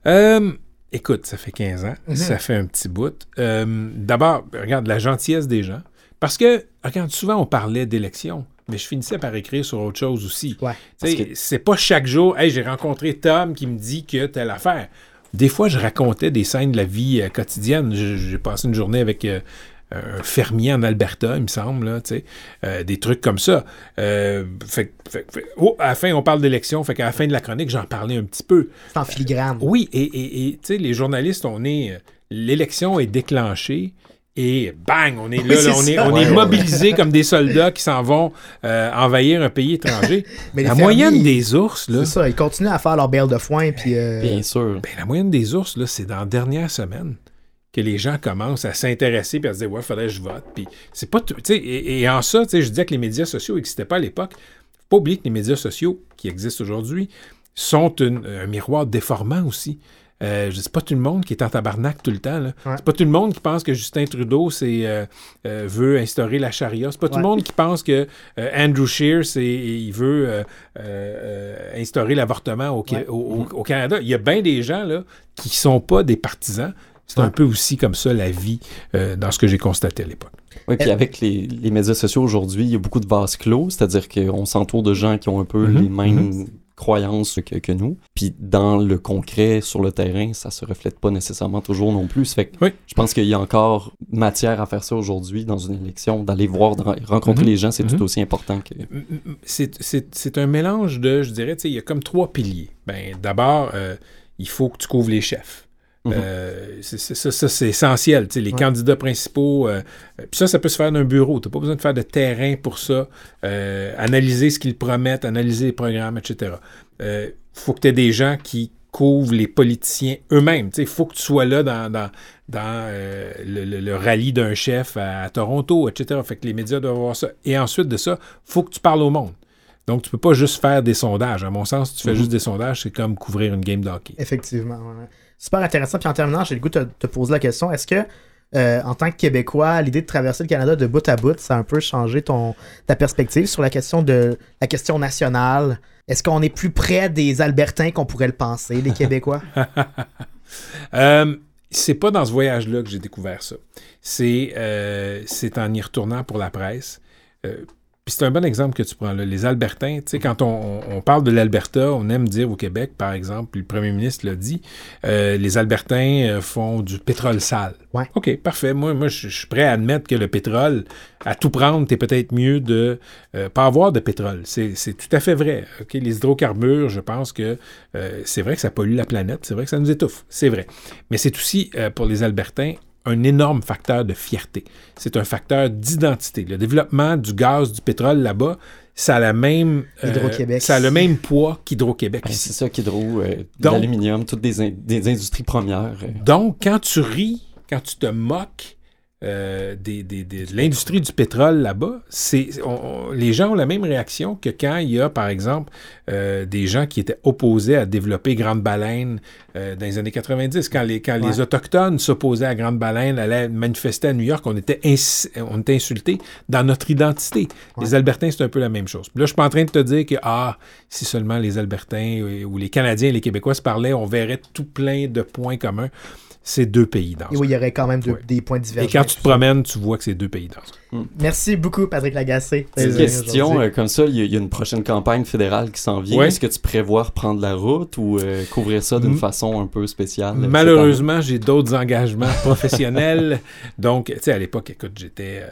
Euh, écoute, ça fait 15 ans. Mhm. Ça fait un petit bout. Euh, D'abord, regarde la gentillesse des gens. Parce que, regarde, souvent on parlait d'élections, mais je finissais par écrire sur autre chose aussi. Ouais. Que- C'est pas chaque jour, hey, j'ai rencontré Tom qui me dit que telle affaire. Des fois, je racontais des scènes de la vie euh, quotidienne. J'ai passé une journée avec euh, un fermier en Alberta, il me semble, là, euh, des trucs comme ça. Fait, fait- fait- oh, à la fin, on parle d'élection, fait qu'à la fin de la chronique, j'en parlais un petit peu. C'est en filigrane. Oui, et, et- et, les journalistes, on est. L'élection est déclenchée. Et bang, on est là, Oui, là, c'est on est, ça. on Ouais, est ouais, mobilisés comme des soldats qui s'en vont euh, envahir un pays étranger. *laughs* Mais la fermiers, moyenne des ours, là, C'est ça, ils continuent à faire leur belle de foin, puis... euh, Bien sûr. ben, la moyenne des ours, là, c'est dans la dernière semaine que les gens commencent à s'intéresser et à se dire Ouais, faudrait que je vote. Puis c'est pas tout- tu sais, et, et en ça, tu sais, je disais que les médias sociaux n'existaient pas à l'époque. Faut pas oublier que les médias sociaux qui existent aujourd'hui sont une- un miroir déformant aussi. Euh, sais pas tout le monde qui est en tabarnak tout le temps. là. Ouais. C'est pas tout le monde qui pense que Justin Trudeau c'est, euh, euh, veut instaurer la charia. C'est pas tout le monde qui pense que euh, Andrew Scheer c'est, il veut euh, euh, euh, instaurer l'avortement au, Ouais. au- au- au Canada. Il y a bien des gens là, qui sont pas des partisans. C'est Ouais. un peu aussi comme ça la vie euh, dans ce que j'ai constaté à l'époque. Oui, puis avec les, les médias sociaux aujourd'hui, il y a beaucoup de vases clos, c'est-à-dire qu'on s'entoure de gens qui ont un peu Mhm, les mêmes croyances que, que nous. Puis dans le concret, sur le terrain, ça se reflète pas nécessairement toujours non plus. Fait que Oui. je pense qu'il y a encore matière à faire ça aujourd'hui dans une élection, d'aller voir, de re- rencontrer Mhm, les gens, c'est mhm. tout aussi important que... C'est- un mélange de, je dirais, il y a comme trois piliers. Ben, D'abord, euh, il faut que tu couvres les chefs. Mhm. Euh, c'est- c'est- ça, ça, c'est essentiel. les Ouais. candidats principaux, euh, euh, puis ça, ça peut se faire d'un bureau. Tu n'as pas besoin de faire de terrain pour ça. Euh, analyser ce qu'ils promettent, analyser les programmes, etc. Il faut que tu aies des gens qui couvrent les politiciens eux-mêmes. Il faut que tu sois là dans, dans, dans le, le- le rallye d'un chef à, à Toronto, etc. Fait que les médias doivent voir ça. Et ensuite de ça, faut que tu parles au monde. Donc, tu peux pas juste faire des sondages. À mon sens, si tu fais Mhm. juste des sondages, c'est comme couvrir une game d'hockey. Effectivement. ouais. Super intéressant. Puis en terminant, j'ai le goût de te, poser la question. Est-ce que, euh, en tant que Québécois, l'idée de traverser le Canada de bout à bout, ça a un peu changé ton, ta perspective sur la question de la question nationale? Est-ce qu'on est plus près des Albertains qu'on pourrait le penser, les Québécois? *laughs* Euh, c'est pas dans ce voyage-là que j'ai découvert ça. C'est euh, c'est en y retournant pour la presse. Puis c'est un bon exemple que tu prends là. Les Albertains, tu sais, quand on, parle de l'Alberta, on aime dire au Québec, par exemple, puis le premier ministre l'a dit, euh, les Albertains euh, font du pétrole sale. Ouais. OK, parfait. Moi, moi je suis prêt à admettre que le pétrole, à tout prendre, t'es peut-être mieux de euh, pas avoir de pétrole. C'est tout à fait vrai. OK, les hydrocarbures, je pense que euh, c'est vrai que ça pollue la planète, c'est vrai que ça nous étouffe, c'est vrai. Mais c'est aussi, euh, pour les Albertains, un énorme facteur de fierté. C'est un facteur d'identité. Le développement du gaz, du pétrole là-bas, ça a la même, euh, ça a le même poids qu'Hydro-Québec Ben, c'est ça, euh, Donc- l'aluminium, toutes des, in- des industries premières. euh. Donc, quand tu ris, quand tu te moques, euh, des, des- des- de l'industrie du pétrole là-bas, c'est on- on- les gens ont la même réaction que quand il y a, par exemple, euh, des gens qui étaient opposés à développer Grande Baleine euh, dans les années 90. Quand les, quand les. Autochtones s'opposaient à Grande Baleine, allaient manifester à New York, on était, ins- on était insultés dans notre identité. Les Albertains, c'est un peu la même chose. Puis là, je suis pas en train de te dire que, ah, si seulement les Albertains ou les Canadiens et les Québécois se parlaient, on verrait tout plein de points communs. C'est deux pays dans Et oui, il y aurait quand même de- Ouais. des points Et divergents. quand tu te promènes, tu vois que c'est deux pays dans Merci beaucoup, Patrick Lagacé. C'est une question euh, comme ça, il y, a- il y a une prochaine campagne fédérale qui s'en vient. Ouais. Est-ce que tu prévois reprendre la route ou euh, couvrir ça d'une M- façon un peu spéciale? Malheureusement, j'ai d'autres engagements *laughs* professionnels. Donc, tu sais, à l'époque, écoute, j'étais euh,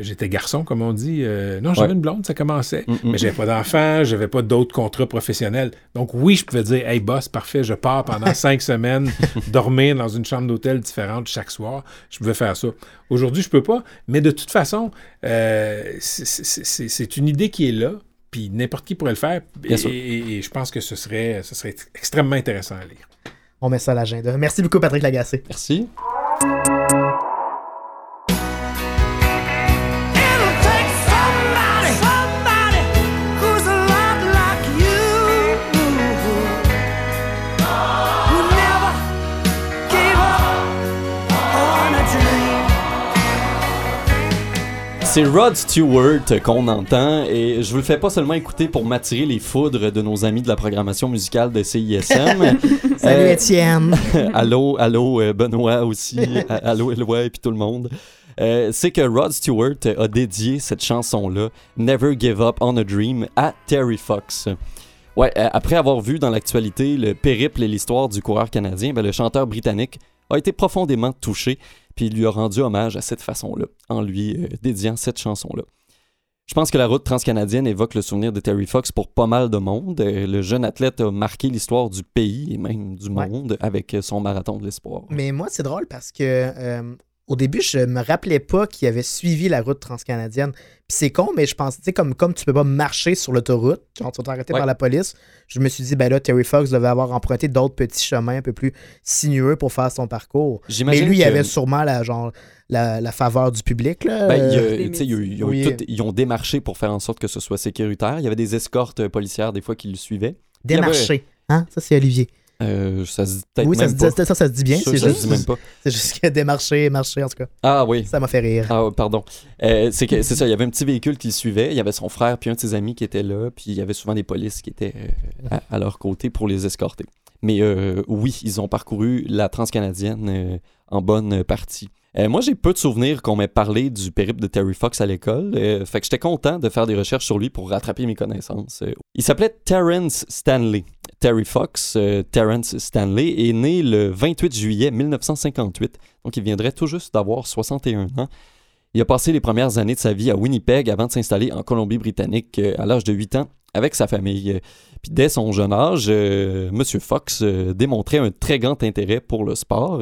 j'étais garçon, comme on dit. Euh, non, j'avais Ouais. une blonde, ça commençait. Mm, mm. Mais j'avais pas d'enfant, j'avais pas d'autres contrats professionnels. Donc, oui, je pouvais dire, hey, boss, parfait, je pars pendant *laughs* cinq semaines, dormir dans une chambre d'hôtel différente chaque soir. Je pouvais faire ça. Aujourd'hui, je peux pas. Mais de toute façon, euh, c'est- une idée qui est là. Puis n'importe qui pourrait le faire. Bien Et, sûr. et- et je pense que ce serait, ce serait extrêmement intéressant à lire. On met ça à l'agenda. Merci beaucoup, Patrick Lagacé. Merci. C'est Rod Stewart qu'on entend et je vous le fais pas seulement écouter pour m'attirer les foudres de nos amis de la programmation musicale de CISM. *laughs* Salut Euh, Étienne. *laughs* allô, allô euh, Benoît aussi, *laughs* allô Éloi et puis tout le monde. Euh, c'est que Rod Stewart a dédié cette chanson-là, Never Give Up on a Dream, à Terry Fox. Ouais, euh, après avoir vu dans l'actualité le périple et l'histoire du coureur canadien, ben, le chanteur britannique a été profondément touché, puis il lui a rendu hommage à cette façon-là, en lui euh, dédiant cette chanson-là. Je pense que la route transcanadienne évoque le souvenir de Terry Fox pour pas mal de monde. Euh, Le jeune athlète a marqué l'histoire du pays et même du Ouais. monde avec son marathon de l'espoir. Mais moi, c'est drôle parce que euh, au début, je me rappelais pas qu'il avait suivi la route transcanadienne. Puis c'est con, mais je pense, tu sais, comme, comme tu peux pas marcher sur l'autoroute, genre tu vas t'arrêter Ouais. par la police, je me suis dit, ben là, Terry Fox devait avoir emprunté d'autres petits chemins un peu plus sinueux pour faire son parcours. Mais lui, il avait sûrement la, genre, la, la faveur du public. Là. Ben, Euh, ils, ont- ils ont Oui. tout- ils ont démarché pour faire en sorte que ce soit sécuritaire. Il y avait des escortes policières des fois qui le suivaient. avait- démarcher. Hein? Ça, c'est Olivier. Euh, ça se dit peut-être Oui, ça même se, dit, pas. ça, ça se dit bien. C'est juste, dit même pas. *laughs* c'est juste que démarcher, marcher, en tout cas. Ah oui. Ça m'a fait rire. Ah, pardon. Euh, c'est que c'est ça, il y avait un petit véhicule qui le suivait, il y avait son frère puis un de ses amis qui était là, puis il y avait souvent des polices qui étaient euh, à, à leur côté pour les escorter. Mais oui, ils ont parcouru la transcanadienne en bonne partie. Euh, moi, j'ai peu de souvenirs qu'on m'ait parlé du périple de Terry Fox à l'école, euh, fait que j'étais content de faire des recherches sur lui pour rattraper mes connaissances. Euh, il s'appelait Terrence Stanley. Terry Fox, Terrence Stanley, est né le 28 juillet 1958, donc il viendrait tout juste d'avoir 61 ans. Il a passé les premières années de sa vie à Winnipeg avant de s'installer en Colombie-Britannique à l'âge de 8 ans avec sa famille. Puis dès son jeune âge, M. Fox démontrait un très grand intérêt pour le sport.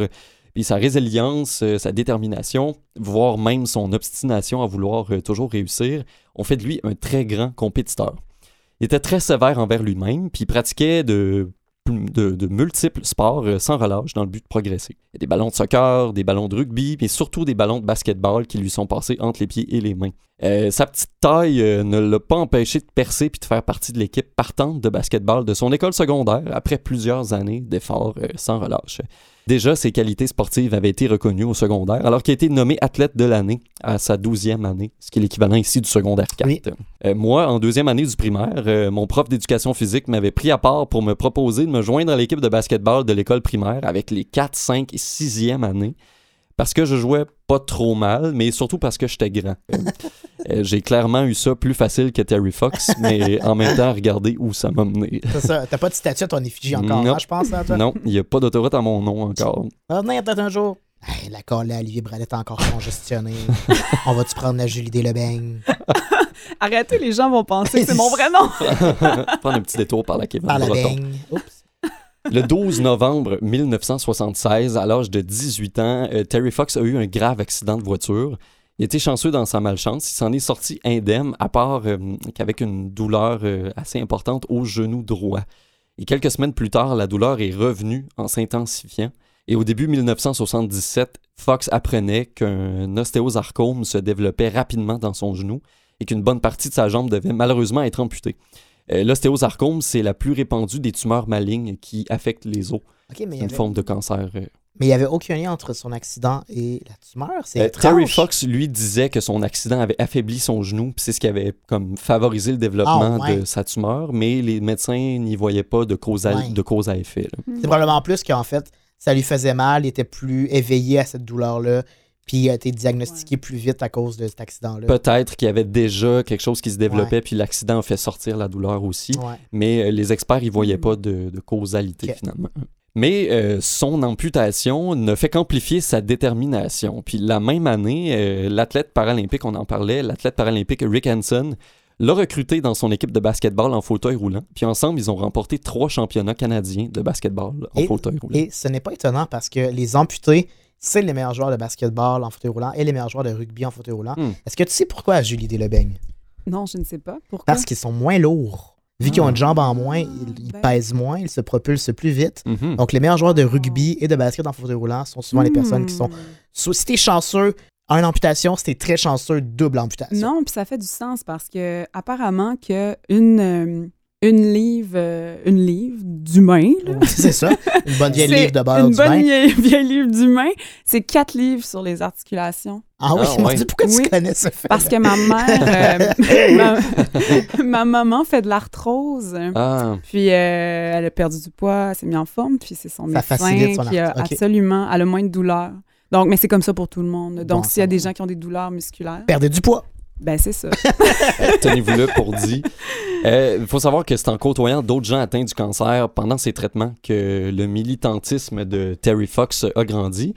Sa résilience, euh, sa détermination, voire même son obstination à vouloir euh, toujours réussir, ont fait de lui un très grand compétiteur. Il était très sévère envers lui-même, puis il pratiquait de, multiples sports euh, sans relâche dans le but de progresser. Il y des ballons de soccer, des ballons de rugby, mais surtout des ballons de basketball qui lui sont passés entre les pieds et les mains. Euh, sa petite taille euh, ne l'a pas empêché de percer puis de faire partie de l'équipe partante de basketball de son école secondaire après plusieurs années d'efforts euh, sans relâche. Déjà, ses qualités sportives avaient été reconnues au secondaire, alors qu'il a été nommé athlète de l'année à sa douzième année, ce qui est l'équivalent ici du secondaire 4. Oui. Euh, moi, en deuxième année du primaire, mon prof d'éducation physique m'avait pris à part pour me proposer de me joindre à l'équipe de basketball de l'école primaire avec les 4, 5 et 6e années. Parce que je jouais pas trop mal, mais surtout parce que j'étais grand. Euh, *laughs* euh, J'ai clairement eu ça plus facile que Terry Fox, mais en même temps, regardez où ça m'a mené. *laughs* C'est ça. T'as pas de statue à ton effigie encore, Non. hein, je pense, hein, toi? Non, il n'y a pas d'autoroute à mon nom encore. Venir peut-être un jour. Hey, la colle à Olivier est encore congestionnée. *laughs* On va-tu prendre la Julie Delebeigne Arrêtez, les gens vont penser que c'est mon vrai nom. Prendre un petit détour par la Kevin par la? Oups. Le 12 novembre 1976, à l'âge de 18 ans, euh, Terry Fox a eu un grave accident de voiture. Il était chanceux dans sa malchance. Il s'en est sorti indemne, à part euh, qu'avec une douleur euh, assez importante au genou droit. Et quelques semaines plus tard, la douleur est revenue en s'intensifiant. Et au début 1977, Fox apprenait qu'un ostéosarcome se développait rapidement dans son genou et qu'une bonne partie de sa jambe devait malheureusement être amputée. Euh, L'ostéosarcome, c'est la plus répandue des tumeurs malignes qui affectent les os. OK, mais une avait, forme de cancer. euh. mais il y avait aucun lien entre son accident et la tumeur. C'est Euh, Terry. Fox, lui, disait que son accident avait affaibli son genou, puis c'est ce qui avait comme favorisé le développement Ah, ouais. de sa tumeur, mais les médecins n'y voyaient pas de cause à, Ouais. de cause à effet. là. C'est probablement plus qu'en fait, ça lui faisait mal, il était plus éveillé à cette douleur-là, puis il a été diagnostiqué plus vite à cause de cet accident-là. Peut-être qu'il y avait déjà quelque chose qui se développait, puis l'accident a fait sortir la douleur aussi. Ouais. mais euh, les experts y voyaient Mm. pas de, de causalité finalement. Mais euh, son amputation ne fait qu'amplifier sa détermination. Puis la même année, euh, l'athlète paralympique, on en parlait, l'athlète paralympique Rick Hansen l'a recruté dans son équipe de basketball en fauteuil roulant. Puis ensemble, ils ont remporté trois championnats canadiens de basketball en Et- fauteuil roulant. Et ce n'est pas étonnant parce que les amputés, c'est les meilleurs joueurs de basketball en fauteuil roulant et les meilleurs joueurs de rugby en fauteuil roulant. Hmm. Est-ce que tu sais pourquoi Julie Delebeigne? Non, je ne sais pas. Pourquoi? Parce qu'ils sont moins lourds. Vu qu'ils ont une jambe en moins, ils, ils ben. pèsent moins, ils se propulsent plus vite. Mhm. Donc, les meilleurs joueurs de rugby et de basket en fauteuil roulant sont souvent les personnes qui sont. Hmm. Si t'es chanceux, une amputation, si t'es très chanceux, double amputation. Non, puis ça fait du sens parce que apparemment que une, euh, une livre, euh, une livre d'humain, là, c'est ça. Une bonne vieille *laughs* livre de beurre une du bonne vieille, *laughs* vieille livre d'humain, c'est quatre livres sur les articulations. Ah oui, Ah, ouais. Dieu, pourquoi Oui. tu connais ce fait? Parce que ma mère, euh, *laughs* ma, ma maman fait de l'arthrose. Ah, Puis euh, elle a perdu du poids, elle s'est mise en forme, puis c'est son Ça médecin son qui a absolument, elle a moins de douleur. Donc, mais c'est comme ça pour tout le monde. Donc, Bon, s'il y a des gens qui ont des douleurs musculaires, Perdez du poids. Ben c'est ça. *laughs* tenez-vous-le pour dit. Il faut savoir que c'est en côtoyant d'autres gens atteints du cancer pendant ces traitements que le militantisme de Terry Fox a grandi.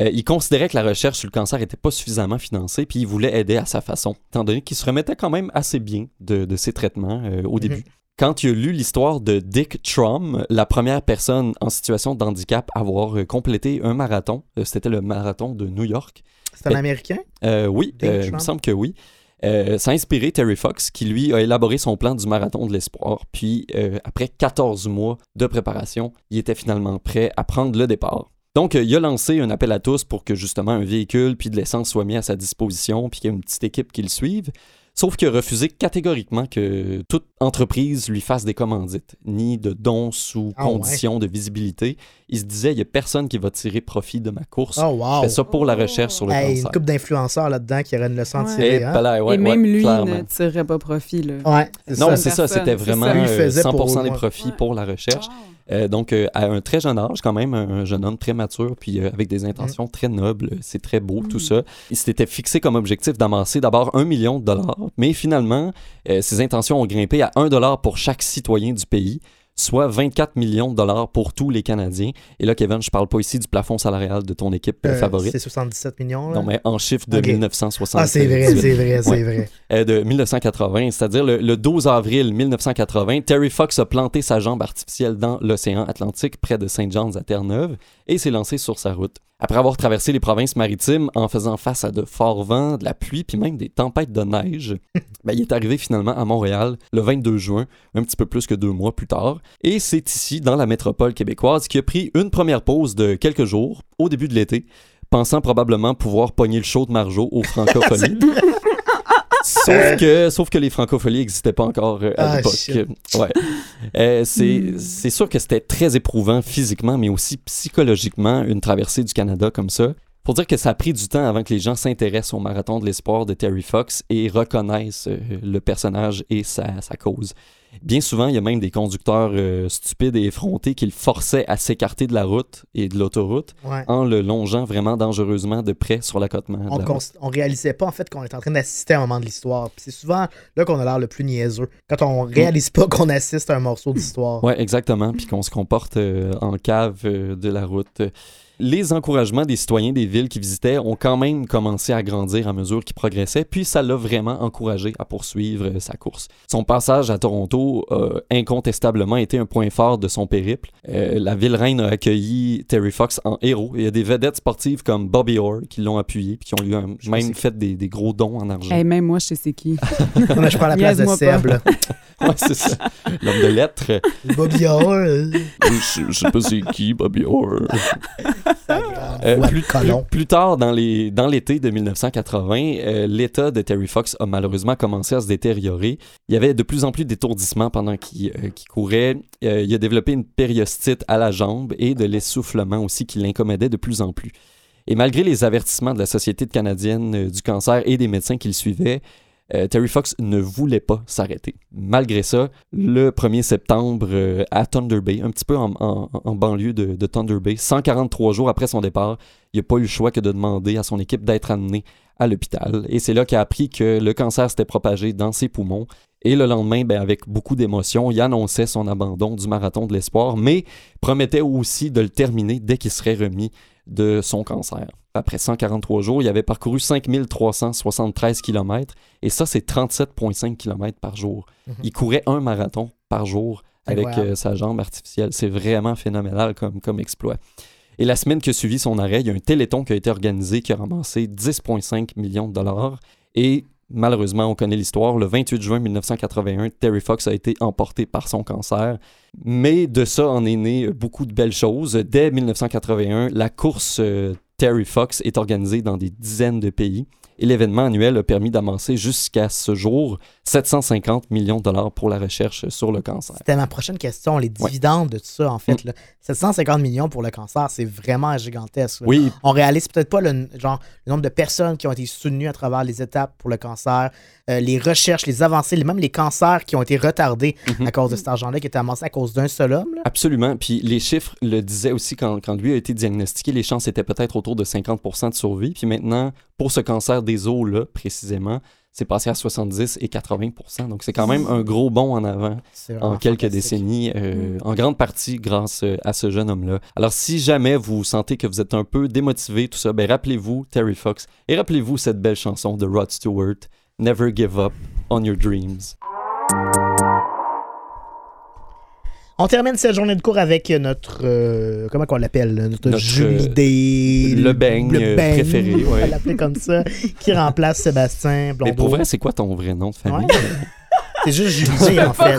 Euh, il considérait que la recherche sur le cancer n'était pas suffisamment financée, puis il voulait aider à sa façon, étant donné qu'il se remettait quand même assez bien de, de ses traitements euh, au début. Quand il a lu l'histoire de Dick Trom, la première personne en situation de handicap à avoir euh, complété un marathon, euh, c'était le marathon de New York, C'est un Américain? euh, oui, euh, il me semble que oui. Euh, ça a inspiré Terry Fox, qui lui a élaboré son plan du marathon de l'espoir. Puis, euh, après 14 mois de préparation, il était finalement prêt à prendre le départ. Donc, euh, il a lancé un appel à tous pour que justement un véhicule puis de l'essence soit mis à sa disposition, puis qu'il y ait une petite équipe qui le suive. Sauf qu'il a refusé catégoriquement que toute entreprise lui fasse des commandites, ni de dons sous Ah ouais. conditions de visibilité. Il se disait, il n'y a personne qui va tirer profit de ma course. Oh, wow. Je fais ça pour la recherche sur le Hey, une cancer. couple d'influenceurs là-dedans qui auraient une leçon à Ouais. tirer. Et hein? ouais, Et même ouais, lui clairement. ne tirerait pas profit. Là. Ouais, c'est Non, c'est ça, c'était vraiment ça. Lui, il euh, faisait 100% pour- des profits Ouais. pour la recherche. Wow. Euh, donc, euh, à un très jeune âge, quand même, un, un jeune homme très mature, puis euh, avec des intentions très nobles, c'est très beau, tout Mm. ça. Il s'était fixé comme objectif d'amasser d'abord un million de dollars, mais finalement, euh, ses intentions ont grimpé à un dollar pour chaque citoyen du pays, soit 24 millions de dollars pour tous les Canadiens. Et là, Kevin, je parle pas ici du plafond salarial de ton équipe euh, Euh, favorite. C'est 77 millions. là. Non, mais en chiffre de Ok. 1960. Ah, c'est vrai, c'est vrai, c'est vrai. Euh, de 1980, c'est-à-dire le, le 12 avril 1980, Terry Fox a planté sa jambe artificielle dans l'océan Atlantique près de St. John's à Terre-Neuve et s'est lancé sur sa route. Après avoir traversé les provinces maritimes en faisant face à de forts vents, de la pluie, puis même des tempêtes de neige, *laughs* ben, il est arrivé finalement à Montréal le 22 juin, un petit peu plus que deux mois plus tard. Et c'est ici, dans la métropole québécoise, qu'il a pris une première pause de quelques jours, au début de l'été, pensant probablement pouvoir pogner le show de Marjo aux *laughs* francophonies. Sauf que, sauf que les francophonies n'existaient pas encore euh, à Ah, l'époque. Ouais. Euh, c'est, sûr que c'était très éprouvant physiquement, mais aussi psychologiquement, une traversée du Canada comme ça. Pour dire que ça a pris du temps avant que les gens s'intéressent au marathon de l'espoir de Terry Fox et reconnaissent euh, le personnage et sa, sa cause. Bien souvent, il y a même des conducteurs euh, stupides et effrontés qui le forçaient à s'écarter de la route et de l'autoroute Ouais. en le longeant vraiment dangereusement de près sur l'accotement. On, la on réalisait pas en fait qu'on est en train d'assister à un moment de l'histoire. C'est souvent là qu'on a l'air le plus niaiseux. Quand on réalise pas qu'on assiste à un morceau d'histoire. Ouais, exactement. Puis qu'on se comporte euh, en cave euh, de la route. Les encouragements des citoyens des villes qui visitaient ont quand même commencé à grandir à mesure qu'il progressait, puis ça l'a vraiment encouragé à poursuivre euh, sa course. Son passage à Toronto a incontestablement été un point fort de son périple. Euh, la ville reine a accueilli Terry Fox en héros. Il y a des vedettes sportives comme Bobby Orr qui l'ont appuyé, puis qui ont lui un- même fait des, des gros dons en argent. Hey, même moi, je sais c'est qui. *laughs* Non, mais je prends la place de. Seb. là. *laughs* Ouais, c'est ça. L'homme de lettres. Bobby Orr, je, je sais pas c'est qui, Bobby Orr. *laughs* Euh, plus, colon. plus- plus tard, dans l'été de 1980, euh, l'état de Terry Fox a malheureusement commencé à se détériorer. Il y avait de plus en plus d'étourdissements pendant qu'il euh, courait. Il a développé une périostite à la jambe et de l'essoufflement aussi qui l'incommodait de plus en plus. Et malgré les avertissements de la Société canadienne du cancer et des médecins qui le suivaient, euh, Terry Fox ne voulait pas s'arrêter. Malgré ça, le 1er septembre euh, à Thunder Bay, un petit peu en, banlieue de, de Thunder Bay, 143 jours après son départ, il n'a pas eu le choix que de demander à son équipe d'être amené à l'hôpital. Et c'est là qu'il a appris que le cancer s'était propagé dans ses poumons. Et le lendemain, ben, avec beaucoup d'émotion, il annonçait son abandon du marathon de l'espoir, mais promettait aussi de le terminer dès qu'il serait remis de son cancer. Après 143 jours, il avait parcouru 5373 km, et ça, c'est 37,5 km par jour. Mhm. Il courait un marathon par jour avec euh, sa jambe artificielle. C'est vraiment phénoménal comme, comme exploit. Et la semaine qui a suivi son arrêt, il y a un téléthon qui a été organisé qui a ramassé 10,5 millions de dollars. Et malheureusement, on connaît l'histoire. Le 28 juin 1981, Terry Fox a été emporté par son cancer. Mais de ça en est né beaucoup de belles choses. Dès 1981, la course euh, Terry Fox est organisée dans des dizaines de pays. Et l'événement annuel a permis d'amasser jusqu'à ce jour 750 millions de dollars pour la recherche sur le cancer. C'était ma prochaine question, les dividendes de tout ça, en fait. là. 750 millions pour le cancer, c'est vraiment gigantesque. là. Oui, On réalise peut-être pas le, genre, le nombre de personnes qui ont été soutenues à travers les étapes pour le cancer, euh, les recherches, les avancées, même les cancers qui ont été retardés Mhm. à cause de cet argent-là qui était amassé à cause d'un seul homme. là. Absolument. Puis les chiffres le disaient aussi quand, quand lui a été diagnostiqué, les chances étaient peut-être autour de 50% de survie. Puis maintenant, pour ce cancer des os-là, précisément, c'est passé à 70 et 80% Donc c'est quand même un gros bond en avant en quelques décennies, euh, en grande partie grâce euh, à ce jeune homme-là. Alors si jamais vous sentez que vous êtes un peu démotivé, tout ça, ben rappelez-vous Terry Fox et rappelez-vous cette belle chanson de Rod Stewart, Never Give Up on Your Dreams. On termine cette journée de cours avec notre. euh, comment qu'on l'appelle Notre, Notre, Julie euh, Day. le beigne, euh, préféré, On va l'appeler comme ça. qui remplace Sébastien Blondeau. Mais pour vrai, c'est quoi ton vrai nom de famille? Ouais. C'est juste Julie en Pas fait.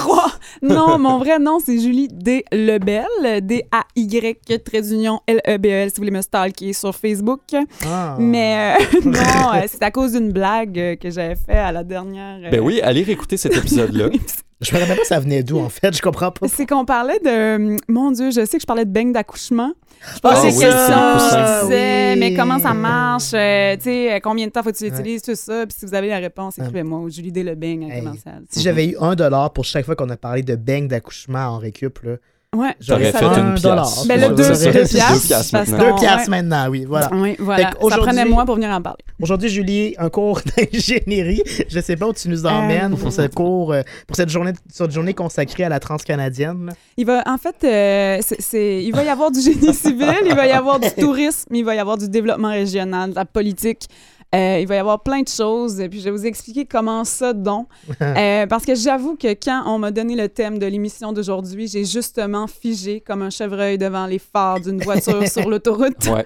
Non, *laughs* mon vrai nom, c'est Julie D. Lebel, D-A-Y, trait d'union L-E-B-E-L, si vous voulez me stalker sur Facebook. Ah. Mais euh, *laughs* non, euh, c'est à cause d'une blague euh, que j'avais fait à la dernière. euh, Ben oui, allez réécouter cet épisode-là. *laughs* Je me rappelle pas ça venait d'où, en fait. Je comprends pas. C'est qu'on parlait de. Mon Dieu, je sais que je parlais de beigne d'accouchement. Je Ah oui, c'est les questions, coussins. je disais, Oui. mais comment ça marche? euh, tu sais, euh, combien de temps faut-tu Ouais. utiliser, tout ça? Puis si vous avez la réponse, écrivez-moi au Julie D. Lebeigne à Hey. commercial. Si j'avais eu un dollar pour chaque fois qu'on a parlé de beigne d'accouchement en récup, là, Ouais. j'aurais fait fait un une dollar. pièce. Ben, le deux, deux piastres. Deux parce maintenant. Deux qu'on- piastres ouais. maintenant, oui, voilà. Oui, voilà. Ça prenait moi pour venir en parler. Aujourd'hui, Julie, un cours *laughs* d'ingénierie. Je sais pas où tu nous emmènes Euh. pour ce cours, euh, pour cette journée, cette journée consacrée à la transcanadienne. Il va, en fait, euh, c'est- c'est- il va y avoir du génie *laughs* civil, il va y avoir du tourisme, il va y avoir du développement régional, de la politique. Euh, il va y avoir plein de choses. Et puis, je vais vous expliquer comment ça, donc. *laughs* Euh, parce que j'avoue que quand on m'a donné le thème de l'émission d'aujourd'hui, j'ai justement figé comme un chevreuil devant les phares d'une voiture *laughs* sur l'autoroute. Ouais.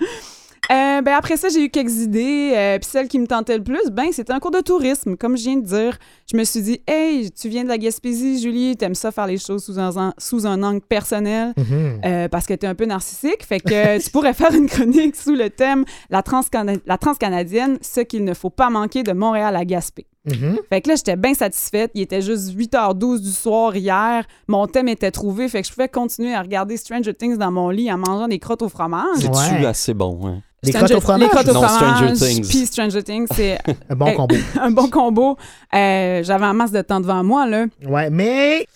Euh, ben après ça, j'ai eu quelques idées. euh, Puis celle qui me tentait le plus, ben c'était un cours de tourisme. Comme je viens de dire, je me suis dit, hey, tu viens de la Gaspésie, Julie, t'aimes ça faire les choses sous un, sous un angle personnel Mhm. euh, parce que t'es un peu narcissique. Fait que *laughs* tu pourrais faire une chronique sous le thème la, Transcana- la transcanadienne, ce qu'il ne faut pas manquer de Montréal à Gaspé. Mhm. Fait que là, j'étais bien satisfaite. Il était juste 8h12 du soir hier. Mon thème était trouvé. Fait que je pouvais continuer à regarder Stranger Things dans mon lit en mangeant des crottes au fromage. C'est-tu Ouais. assez bon? hein? Les Stranger- crottes au fromage? Les crottes au Non, Stranger fromage, Things. Puis Stranger Things, c'est *laughs* Un bon combo. *laughs* un bon combo. Euh, J'avais un masse de temps devant moi, là. Ouais, mais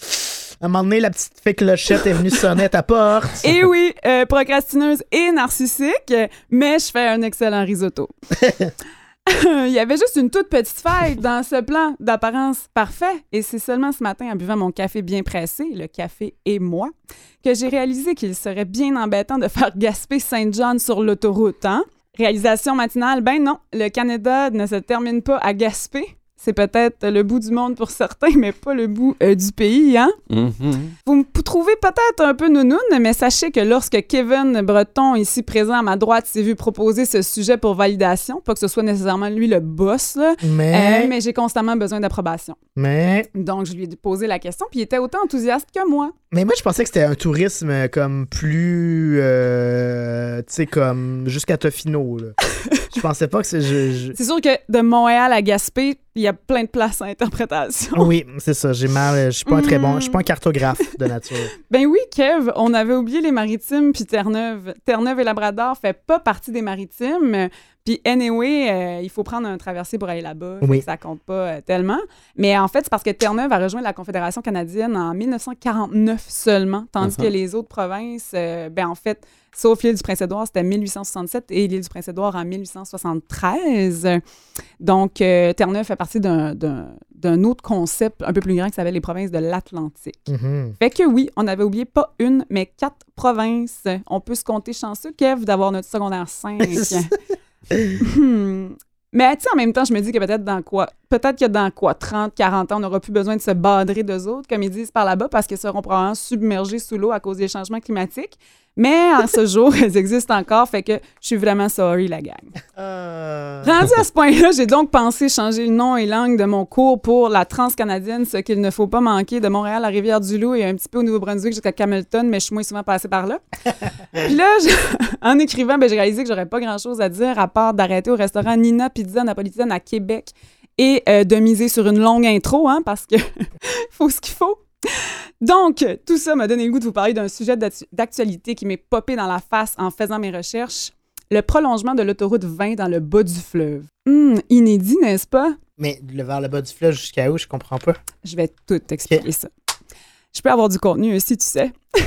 à un moment donné, la petite fée clochette est venue sonner à ta porte. *laughs* Et oui, euh, procrastineuse et narcissique, mais je fais un excellent risotto. *laughs* Il y avait juste une toute petite faille dans ce plan d'apparence parfait. Et c'est seulement ce matin, en buvant mon café bien pressé, le café et moi, que j'ai réalisé qu'il serait bien embêtant de faire gasper Saint-John sur l'autoroute. Hein? Réalisation matinale, ben non, le Canada ne se termine pas à Gaspé. C'est peut-être le bout du monde pour *laughs* certains, mais pas le bout euh, du pays, hein? Mhm. Vous me trouvez peut-être un peu nounoun, mais sachez que lorsque Kevin Breton, ici présent à ma droite, s'est vu proposer ce sujet pour validation, pas que ce soit nécessairement lui le boss, là, Mais, euh, mais j'ai constamment besoin d'approbation. mais, Donc, je lui ai posé la question, puis il était autant enthousiaste que moi. mais moi, je pensais que c'était un tourisme euh, comme plus. euh, tu sais, comme jusqu'à Tofino. Là. Je pensais pas que c'est. je- je- C'est sûr que de Montréal à Gaspé, il y a plein de places à interprétation. Oui, c'est ça. J'ai mal. Je suis pas un très bon. Je suis pas un cartographe de nature. *laughs* Ben oui, Kev, on avait oublié les maritimes puis Terre-Neuve. Terre-Neuve et Labrador fait pas partie des maritimes. Puis anyway, euh, il faut prendre un traversier pour aller là-bas. Oui. Ça compte pas euh, tellement. Mais en fait, c'est parce que Terre-Neuve a rejoint la Confédération canadienne en 1949 seulement, tandis que les autres provinces, euh, ben en fait, sauf l'île du Prince-Édouard, c'était 1867 et l'île du Prince-Édouard en 1873. Donc, euh, Terre-Neuve fait partie d'un- autre concept un peu plus grand qui s'appelle les provinces de l'Atlantique. Mhm. Fait que oui, on avait oublié pas une, mais quatre provinces. On peut se compter chanceux, Kev, d'avoir notre secondaire 5. *laughs* Hmm. Mais tu sais, en même temps, je me dis que peut-être dans quoi, peut-être que dans quoi, 30, 40 ans, on n'aura plus besoin de se badrer d'eux autres, comme ils disent par là-bas, parce qu'ils seront probablement submergés sous l'eau à cause des changements climatiques. Mais en ce jour, elles existent encore, fait que je suis vraiment sorry, la gang. Euh, Rendu à ce point-là, j'ai donc pensé changer le nom et langue de mon cours pour la transcanadienne, ce qu'il ne faut pas manquer de Montréal à Rivière-du-Loup et un petit peu au Nouveau-Brunswick jusqu'à Camelton, mais je suis moins souvent passé par là. *laughs* Puis là, je- *laughs* en écrivant, ben, j'ai réalisé que j'aurais pas grand-chose à dire à part d'arrêter au restaurant Nina Pizza Napolitaine à Québec et euh, de miser sur une longue intro, hein, parce que *laughs* faut ce qu'il faut. Donc, tout ça m'a donné le goût de vous parler d'un sujet d'actu- d'actualité qui m'est popé dans la face en faisant mes recherches. Le prolongement de l'autoroute 20 dans le bas du fleuve. Hum, inédit, n'est-ce pas? Mais le- vers le bas du fleuve jusqu'à où, je comprends pas. Je vais tout t'expliquer ça. Je peux avoir du contenu aussi, tu sais. *laughs*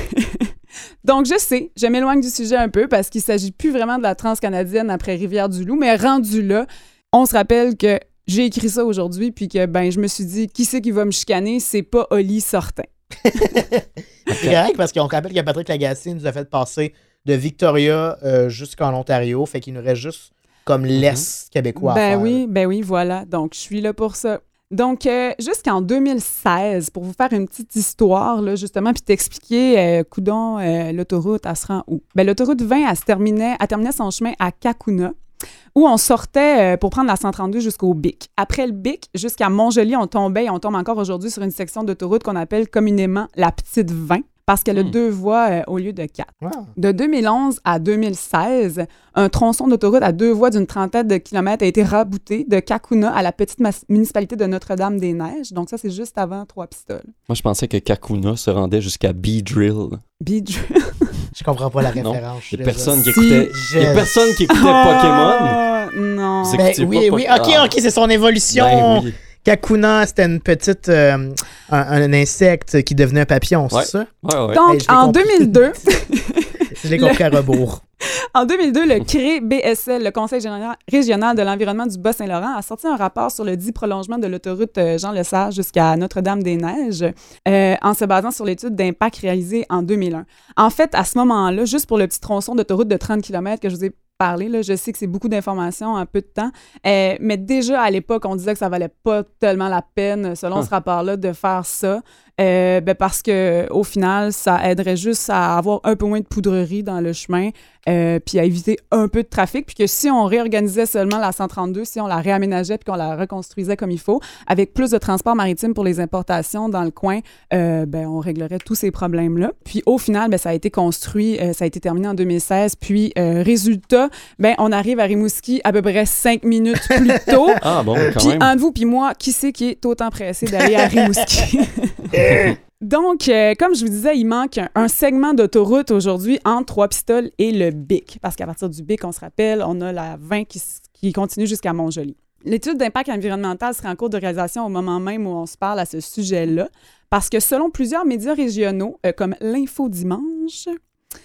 Donc, je sais, je m'éloigne du sujet un peu parce qu'il s'agit plus vraiment de la transcanadienne après Rivière-du-Loup, mais rendu là, on se rappelle que j'ai écrit ça aujourd'hui, puis que ben je me suis dit, qui c'est qui va me chicaner? C'est pas Oli Sortin. *laughs* C'est correct parce qu'on rappelle que Patrick Lagacé nous a fait passer de Victoria euh, jusqu'en Ontario. Fait qu'il nous reste juste comme l'Est québécois. à Ben faire, oui, ben oui, voilà. Donc, je suis là pour ça. Donc, euh, jusqu'en 2016, pour vous faire une petite histoire, là, justement, puis t'expliquer, euh, coudon, euh, l'autoroute, elle se rend où? Ben, l'autoroute 20, elle, se terminait, elle terminait son chemin à Kakuna, où on sortait euh, pour prendre la 132 jusqu'au Bic. Après le Bic, jusqu'à Montjoli, on tombait et on tombe encore aujourd'hui sur une section d'autoroute qu'on appelle communément la Petite 20, parce qu'elle a Hmm. deux voies euh, au lieu de quatre. Wow. De 2011 à 2016, un tronçon d'autoroute à deux voies d'une trentaine de kilomètres a été rabouté de Kakuna à la petite municipalité de Notre-Dame-des-Neiges. Donc ça, c'est juste avant Trois-Pistoles. Moi, je pensais que Kakuna se rendait jusqu'à B-Drill. Bidge. *laughs* Je comprends pas la référence. Il y a personne qui écoutait, Je- personne qui écoutait Pokémon. Ah, non. C'est- Ben, oui, pas oui. Poké- Ok, Ah. ok, c'est son évolution. Ben oui. Kakuna, c'était une petite. euh, un, un insecte qui devenait un papillon, c'est Ouais. ça? Ouais, ouais. Donc, l'ai en compris. 2002, *laughs* Je l'ai compris à rebours. En 2002, le CRE BSL, le Conseil général- régional de l'environnement du Bas-Saint-Laurent, a sorti un rapport sur le dit prolongement de l'autoroute euh, Jean-Lesage jusqu'à Notre-Dame-des-Neiges euh, en se basant sur l'étude d'impact réalisée en 2001. En fait, à ce moment-là, juste pour le petit tronçon d'autoroute de 30 km que je vous ai parlé, là, je sais que c'est beaucoup d'informations en peu de temps, euh, mais déjà à l'époque, on disait que ça valait pas tellement la peine, selon Huh. ce rapport-là, de faire ça. Euh, ben parce que au final, ça aiderait juste à avoir un peu moins de poudrerie dans le chemin, euh, puis à éviter un peu de trafic, puis que si on réorganisait seulement la 132, si on la réaménageait puis qu'on la reconstruisait comme il faut, avec plus de transport maritime pour les importations dans le coin, euh, ben on réglerait tous ces problèmes-là. Puis au final, ben ça a été construit, euh, ça a été terminé en 2016, puis euh, résultat, ben on arrive à Rimouski à peu près cinq minutes plus tôt. *laughs* Ah bon, quand Puis même. entre vous puis moi, qui c'est qui est autant pressé d'aller à Rimouski? *laughs* *laughs* Donc, euh, comme je vous disais, il manque un, un segment d'autoroute aujourd'hui entre Trois-Pistoles et le Bic. Parce qu'à partir du Bic, on se rappelle, on a la 20 qui, qui continue jusqu'à Montjoli. L'étude d'impact environnemental serait en cours de réalisation au moment même où on se parle à ce sujet-là. Parce que selon plusieurs médias régionaux, euh, comme l'Info Dimanche,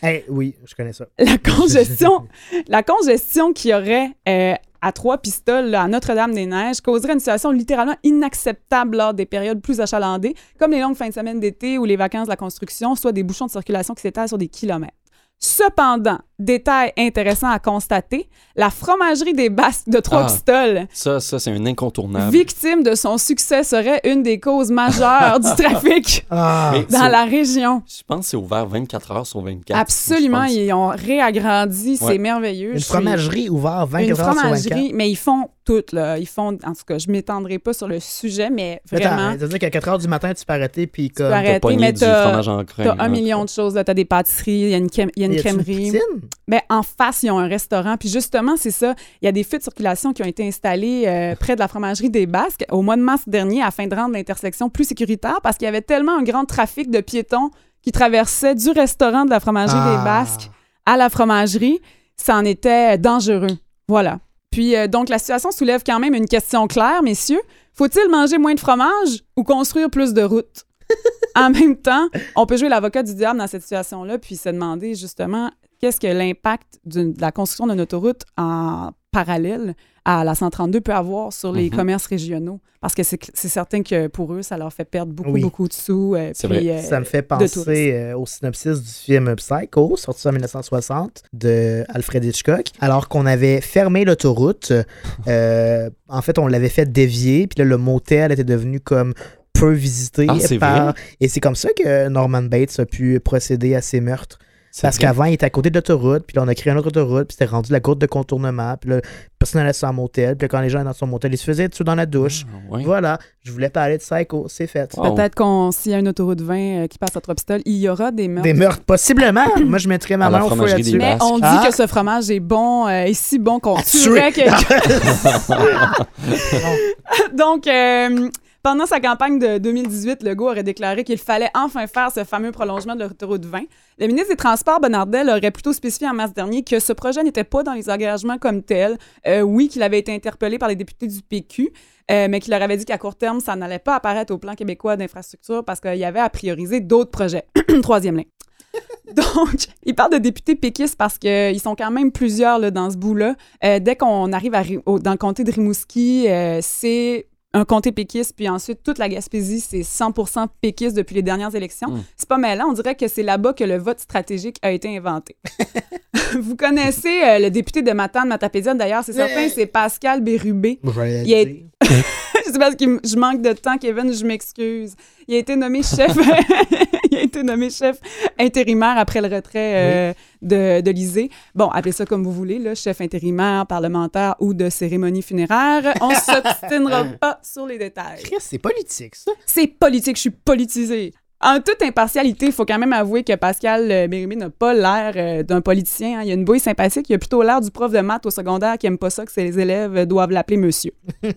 Hey, oui, je connais ça. la *laughs* congestion, la congestion qu'il y aurait euh, à trois pistoles à Notre-Dame-des-Neiges causerait une situation littéralement inacceptable lors des périodes plus achalandées, comme les longues fins de semaine d'été ou les vacances de la construction, soit des bouchons de circulation qui s'étalent sur des kilomètres. Cependant, détail intéressant à constater, la fromagerie des Basques de Trois-Pistoles, Ça, ça c'est un incontournable. victime de son succès, serait une des causes majeures du *laughs* trafic Ah, dans la région. Je pense que c'est ouvert 24 heures sur 24. Absolument, ils ont réagrandi, c'est merveilleux. une fromagerie ouverte 24 Une heures sur 24. fromagerie, mais ils font là. Ils font, en tout cas, je m'étendrai pas sur le sujet, mais vraiment, ça veut dire qu'à 4 heures du matin, tu peux arrêter, puis comme. peux arrêter, mais du t'as- fromage en crème. t'as un million de choses. là. T'as des pâtisseries, il y a une, crème- il y a une Y crèmerie. poutine? Ben, en face, ils ont un restaurant. Puis justement, c'est ça. Il y a des feux de circulation qui ont été installés euh, près de la fromagerie des Basques au mois de mars dernier afin de rendre l'intersection plus sécuritaire parce qu'il y avait tellement un grand trafic de piétons qui traversaient du restaurant de la fromagerie Ah. des Basques à la fromagerie. Ça en était dangereux. Voilà. Puis euh, donc, la situation soulève quand même une question claire, messieurs. Faut-il manger moins de fromage ou construire plus de routes? *laughs* en même temps, on peut jouer l'avocat du diable dans cette situation-là, puis se demander justement qu'est-ce que l'impact de la construction d'une autoroute en parallèle à la 132 peut avoir sur les Mhm. commerces régionaux. Parce que c'est certain que pour eux, ça leur fait perdre beaucoup, Oui. beaucoup de sous. euh, C'est puis, vrai. euh, Ça me fait tourisme. penser euh, au synopsis du film Psycho, sorti en 1960, de Alfred Hitchcock. Alors qu'on avait fermé l'autoroute, *laughs* euh, en fait, on l'avait fait dévier, puis là, le motel était devenu comme peu visité. Ah, c'est par... vrai? Et c'est comme ça que Norman Bates a pu procéder à ses meurtres. Parce qu'avant, il était à côté de l'autoroute, puis là, on a créé une autre autoroute, puis c'était rendu la courte de contournement, puis là, personne n'allait sur un motel, puis là, quand les gens allaient dans son motel, ils se faisaient dessus dans la douche. Ah, ouais. Voilà, je voulais parler de Psycho, c'est fait. Wow. Peut-être qu'on s'il y a une autoroute 20 euh, qui passe à Trois-Pistoles, il y aura des meurtres. Des meurtres, possiblement. *coughs* Moi, je mettrais ma main au feu là-dessus. Mais on dit Ah. que ce fromage est bon, euh, est si bon qu'on tuerait tuer. quelqu'un. *laughs* *laughs* Donc, euh, pendant sa campagne de 2018, Legault aurait déclaré qu'il fallait enfin faire ce fameux prolongement de l'autoroute 20. Le ministre des Transports, Bonnardel, aurait plutôt spécifié en mars dernier que ce projet n'était pas dans les engagements comme tel. Euh, oui, qu'il avait été interpellé par les députés du PQ, euh, mais qu'il leur avait dit qu'à court terme, ça n'allait pas apparaître au plan québécois d'infrastructure parce qu'il y avait à prioriser d'autres projets. *clears throat* Troisième ligne. *laughs* Donc, il parle de députés péquistes parce qu'ils sont quand même plusieurs là, dans ce bout-là. Euh, dès qu'on arrive à Ri- au- dans le comté de Rimouski, euh, c'est un comté péquiste, puis ensuite toute la Gaspésie, c'est 100% péquiste depuis les dernières élections. Mm. C'est pas mêlant, on dirait que c'est là-bas que le vote stratégique a été inventé. *laughs* Vous connaissez euh, le député de Matane, Matapédia, d'ailleurs, c'est certain, c'est Pascal Bérubé. Il. *laughs* c'est parce que je manque de temps, Kevin, je m'excuse. Il a été nommé chef. *laughs* il a été nommé chef intérimaire après le retrait euh, de, de l'Isée. Bon, appelez ça comme vous voulez, là, chef intérimaire, parlementaire ou de cérémonie funéraire. On *laughs* s'obstinera pas sur les détails. C'est politique, ça. C'est politique, je suis politisée. En toute impartialité, il faut quand même avouer que Pascal euh, Bérubé n'a pas l'air euh, d'un politicien. hein. Il a une bouille sympathique. Il a plutôt l'air du prof de maths au secondaire qui aime pas ça que ses élèves doivent l'appeler monsieur. *laughs*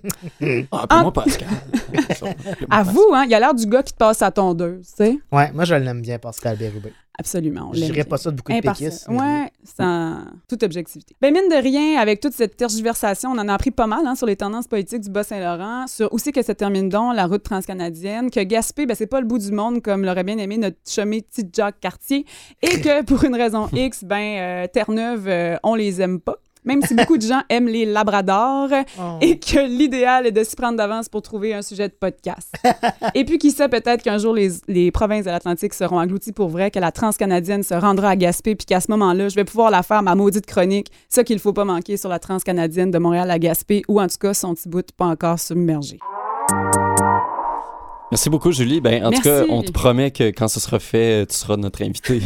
Ah, moi, Pascal. *laughs* À vous, hein, il a l'air du gars qui te passe sa tondeuse, tu sais. Ouais, moi, je l'aime bien, Pascal Bérubé. Absolument. on Je dirais pas ça de beaucoup de péquistes. mais- Ouais, sans toute objectivité. Ben mine de rien, avec toute cette tergiversation, on en a appris pas mal hein, sur les tendances politiques du Bas-Saint-Laurent, sur où c'est que se termine donc la route transcanadienne, que Gaspé, ben c'est pas le bout du monde comme l'aurait bien aimé notre chumé petit Jacques Cartier, et que pour une raison X, ben euh, Terre-Neuve, euh, on les aime pas. Même si beaucoup de gens aiment les labradors Oh. et que l'idéal est de s'y prendre d'avance pour trouver un sujet de podcast. *laughs* et puis, qui sait, peut-être qu'un jour, les, les provinces de l'Atlantique seront englouties pour vrai, que la transcanadienne se rendra à Gaspé, puis qu'à ce moment-là, je vais pouvoir la faire, ma maudite chronique, ça qu'il ne faut pas manquer sur la transcanadienne de Montréal à Gaspé, ou en tout cas, son petit bout pas encore submergé. Merci beaucoup, Julie. Ben, en Merci. tout cas, on te promet que quand ce sera fait, tu seras notre invité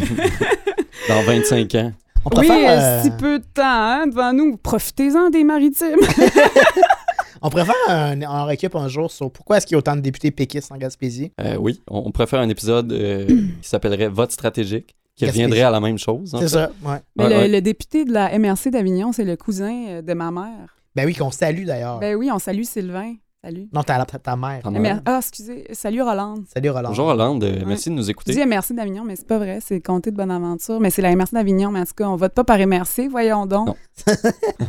*laughs* dans 25 ans. On Oui, préfère, euh, euh, si peu de temps hein, devant nous. Profitez-en des maritimes. *laughs* on préfère un, un récup un jour sur pourquoi est-ce qu'il y a autant de députés péquistes en Gaspésie? Euh, oui, on, on préfère un épisode euh, *clears throat* qui s'appellerait Vote stratégique, qui reviendrait à la même chose. en C'est ça, ouais. Mais Ouais, le, ouais. le député de la MRC d'Avignon, c'est le cousin de ma mère. Ben oui, qu'on salue d'ailleurs. Ben oui, on salue Sylvain. Salut. Non, ta, ta, ta mère. Ta Eh, mère. Ah, excusez. Salut Roland. Salut Roland. Bonjour Hollande, euh, merci de nous Je écouter. dis MRC d'Avignon, mais c'est pas vrai. C'est le comté de Bonaventure. Mais c'est la MRC d'Avignon. Mais en tout cas, on vote pas par MRC. Voyons donc. Non. *laughs*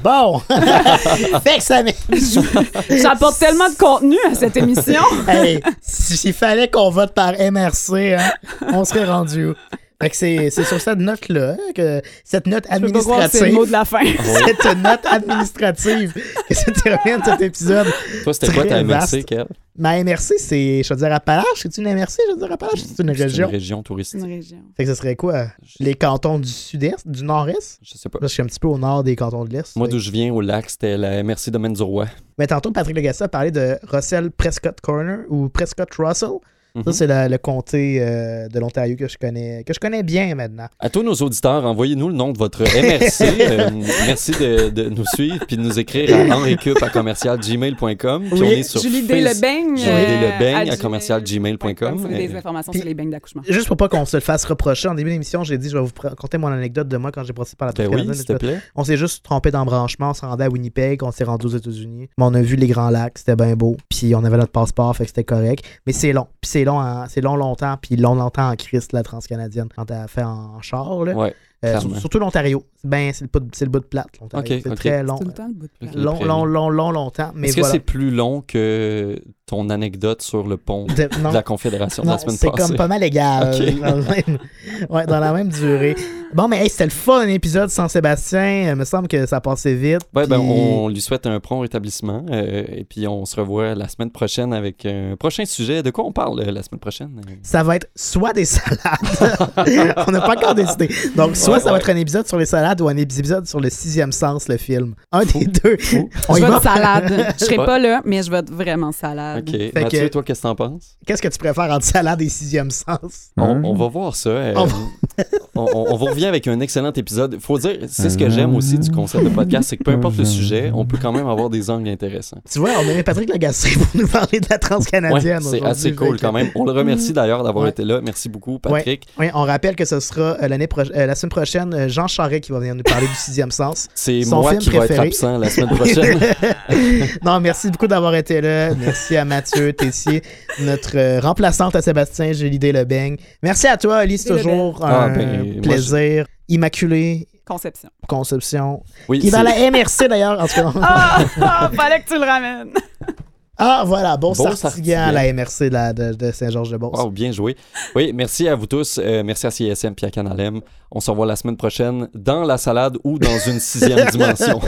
Bon! *laughs* fait que ça m'est- *laughs* J'apporte tellement de contenu à cette émission. Hey, s'il fallait qu'on vote par MRC, hein, on serait rendu où? Fait que c'est c'est sur cette note-là, hein, que cette note Je peux pas croire que c'est le mot de administrative, la fin. *laughs* cette note administrative, que se termine cet épisode. Toi, c'était quoi ta MRC. Kev? Ma MRC, c'est Chaudière-Appalaches. C'est une MRC, Chaudière-Appalaches? C'est une C'est région. une région C'est touristique. une région. Fait que ce serait quoi? Les cantons du sud-est, du nord-est? Je sais pas. Là, je suis un petit peu au nord des cantons de l'est. Moi, d'où je viens, au lac, c'était la MRC Domaine du Roi. Mais tantôt, Patrick Legacy a parlé de Russell Prescott Corner ou Prescott Russell. Ça, Mhm. c'est la- le comté euh, de l'Ontario que je connais que je connais bien maintenant. À tous nos auditeurs, envoyez-nous le nom de votre MRC. *laughs* Euh, merci de, de nous suivre puis de nous écrire à henricup à commercial gmail.com. Puis Oui. on est sur Julie Face- Delebeigne. Julie euh, Delebeigne à gmail- commercial gmail.com. C'est des informations Puis- sur les beignes d'accouchement. Juste pour pas qu'on se le fasse reprocher, en début d'émission, j'ai dit je vais vous pr- conter mon anecdote de moi quand j'ai passé par la Ben Tour oui, canadienne. s'il te plaît. On s'est juste trompé d'embranchement, on s'est rendu à Winnipeg, on s'est rendu aux États-Unis. Mais on a vu les Grands Lacs, c'était bien beau. Puis on avait notre passeport, fait que c'était correct. Mais c'est long. Puis c'est long, en- long longtemps, puis long longtemps en Christ, la transcanadienne, quand t'as fait en char. Là. Ouais. Euh, surtout l'Ontario. Ben, c'est le, bout de- c'est le bout de plate, l'Ontario. C'est très long. Tout le temps le bout de plat. Ok. Long, long, long, long, longtemps. Mais Est-ce que voilà. c'est plus long que ton anecdote sur le pont de la *laughs* Confédération de la semaine c'est passée? comme pas mal égal. Ok. Dans, le *laughs* même- ouais, dans la même durée. Bon, mais hey, c'était le fun, un épisode sans Sébastien. Il me semble que ça passait vite. Ouais, ben, on lui souhaite un prompt rétablissement. euh, et puis, on se revoit la semaine prochaine avec un prochain sujet. De quoi on parle euh, la semaine prochaine? Euh, Ça va être soit des salades. *laughs* on n'a pas encore décidé. Donc, soit Ouais, ça va être un épisode sur les salades ou un épisode sur le sixième sens, le film. Un des deux. On Je y vais va. être salade. Je serai pas là, mais je vais être vraiment salade. Ok. Fait Mathieu, que- toi, qu'est-ce que t'en penses? Qu'est-ce que tu préfères entre salade et sixième sens? On, on va voir ça. euh, On on vous revient avec un excellent épisode. Faut dire, c'est ce que j'aime aussi du concept de podcast, c'est que peu importe le sujet, on peut quand même avoir des angles intéressants. Tu vois, on a mis Patrick Lagacé pour nous parler de la Ouais, transcanadienne. c'est aujourd'hui. assez cool quand même. On le remercie d'ailleurs d'avoir Ouais. été là. Merci beaucoup, Patrick. Oui, on rappelle que ce sera euh, l'année euh, la semaine prochaine Jean Charest qui va venir nous parler du sixième sens. *laughs* C'est Son moi film qui vais être préféré. absent la semaine prochaine. *laughs* non, merci beaucoup d'avoir été là. Merci à Mathieu Tessier, notre euh, remplaçante à Sébastien Julie Lebeigne. Merci à toi, Alice, toujours Ah, un ben, moi, plaisir. Immaculé, Conception. Conception. Oui, Qui est dans c'est- la MRC d'ailleurs. En tout cas, *laughs* Ah, ah, fallait que tu le ramènes. *laughs* Ah, voilà, bon, Bon à la MRC de, la- de- de Saint-Georges-de-Beauce. Wow, bien joué. Oui, merci à vous tous. Euh, merci à CSM puis à Canalem. On se revoit la semaine prochaine dans la salade ou dans une sixième *laughs* dimension.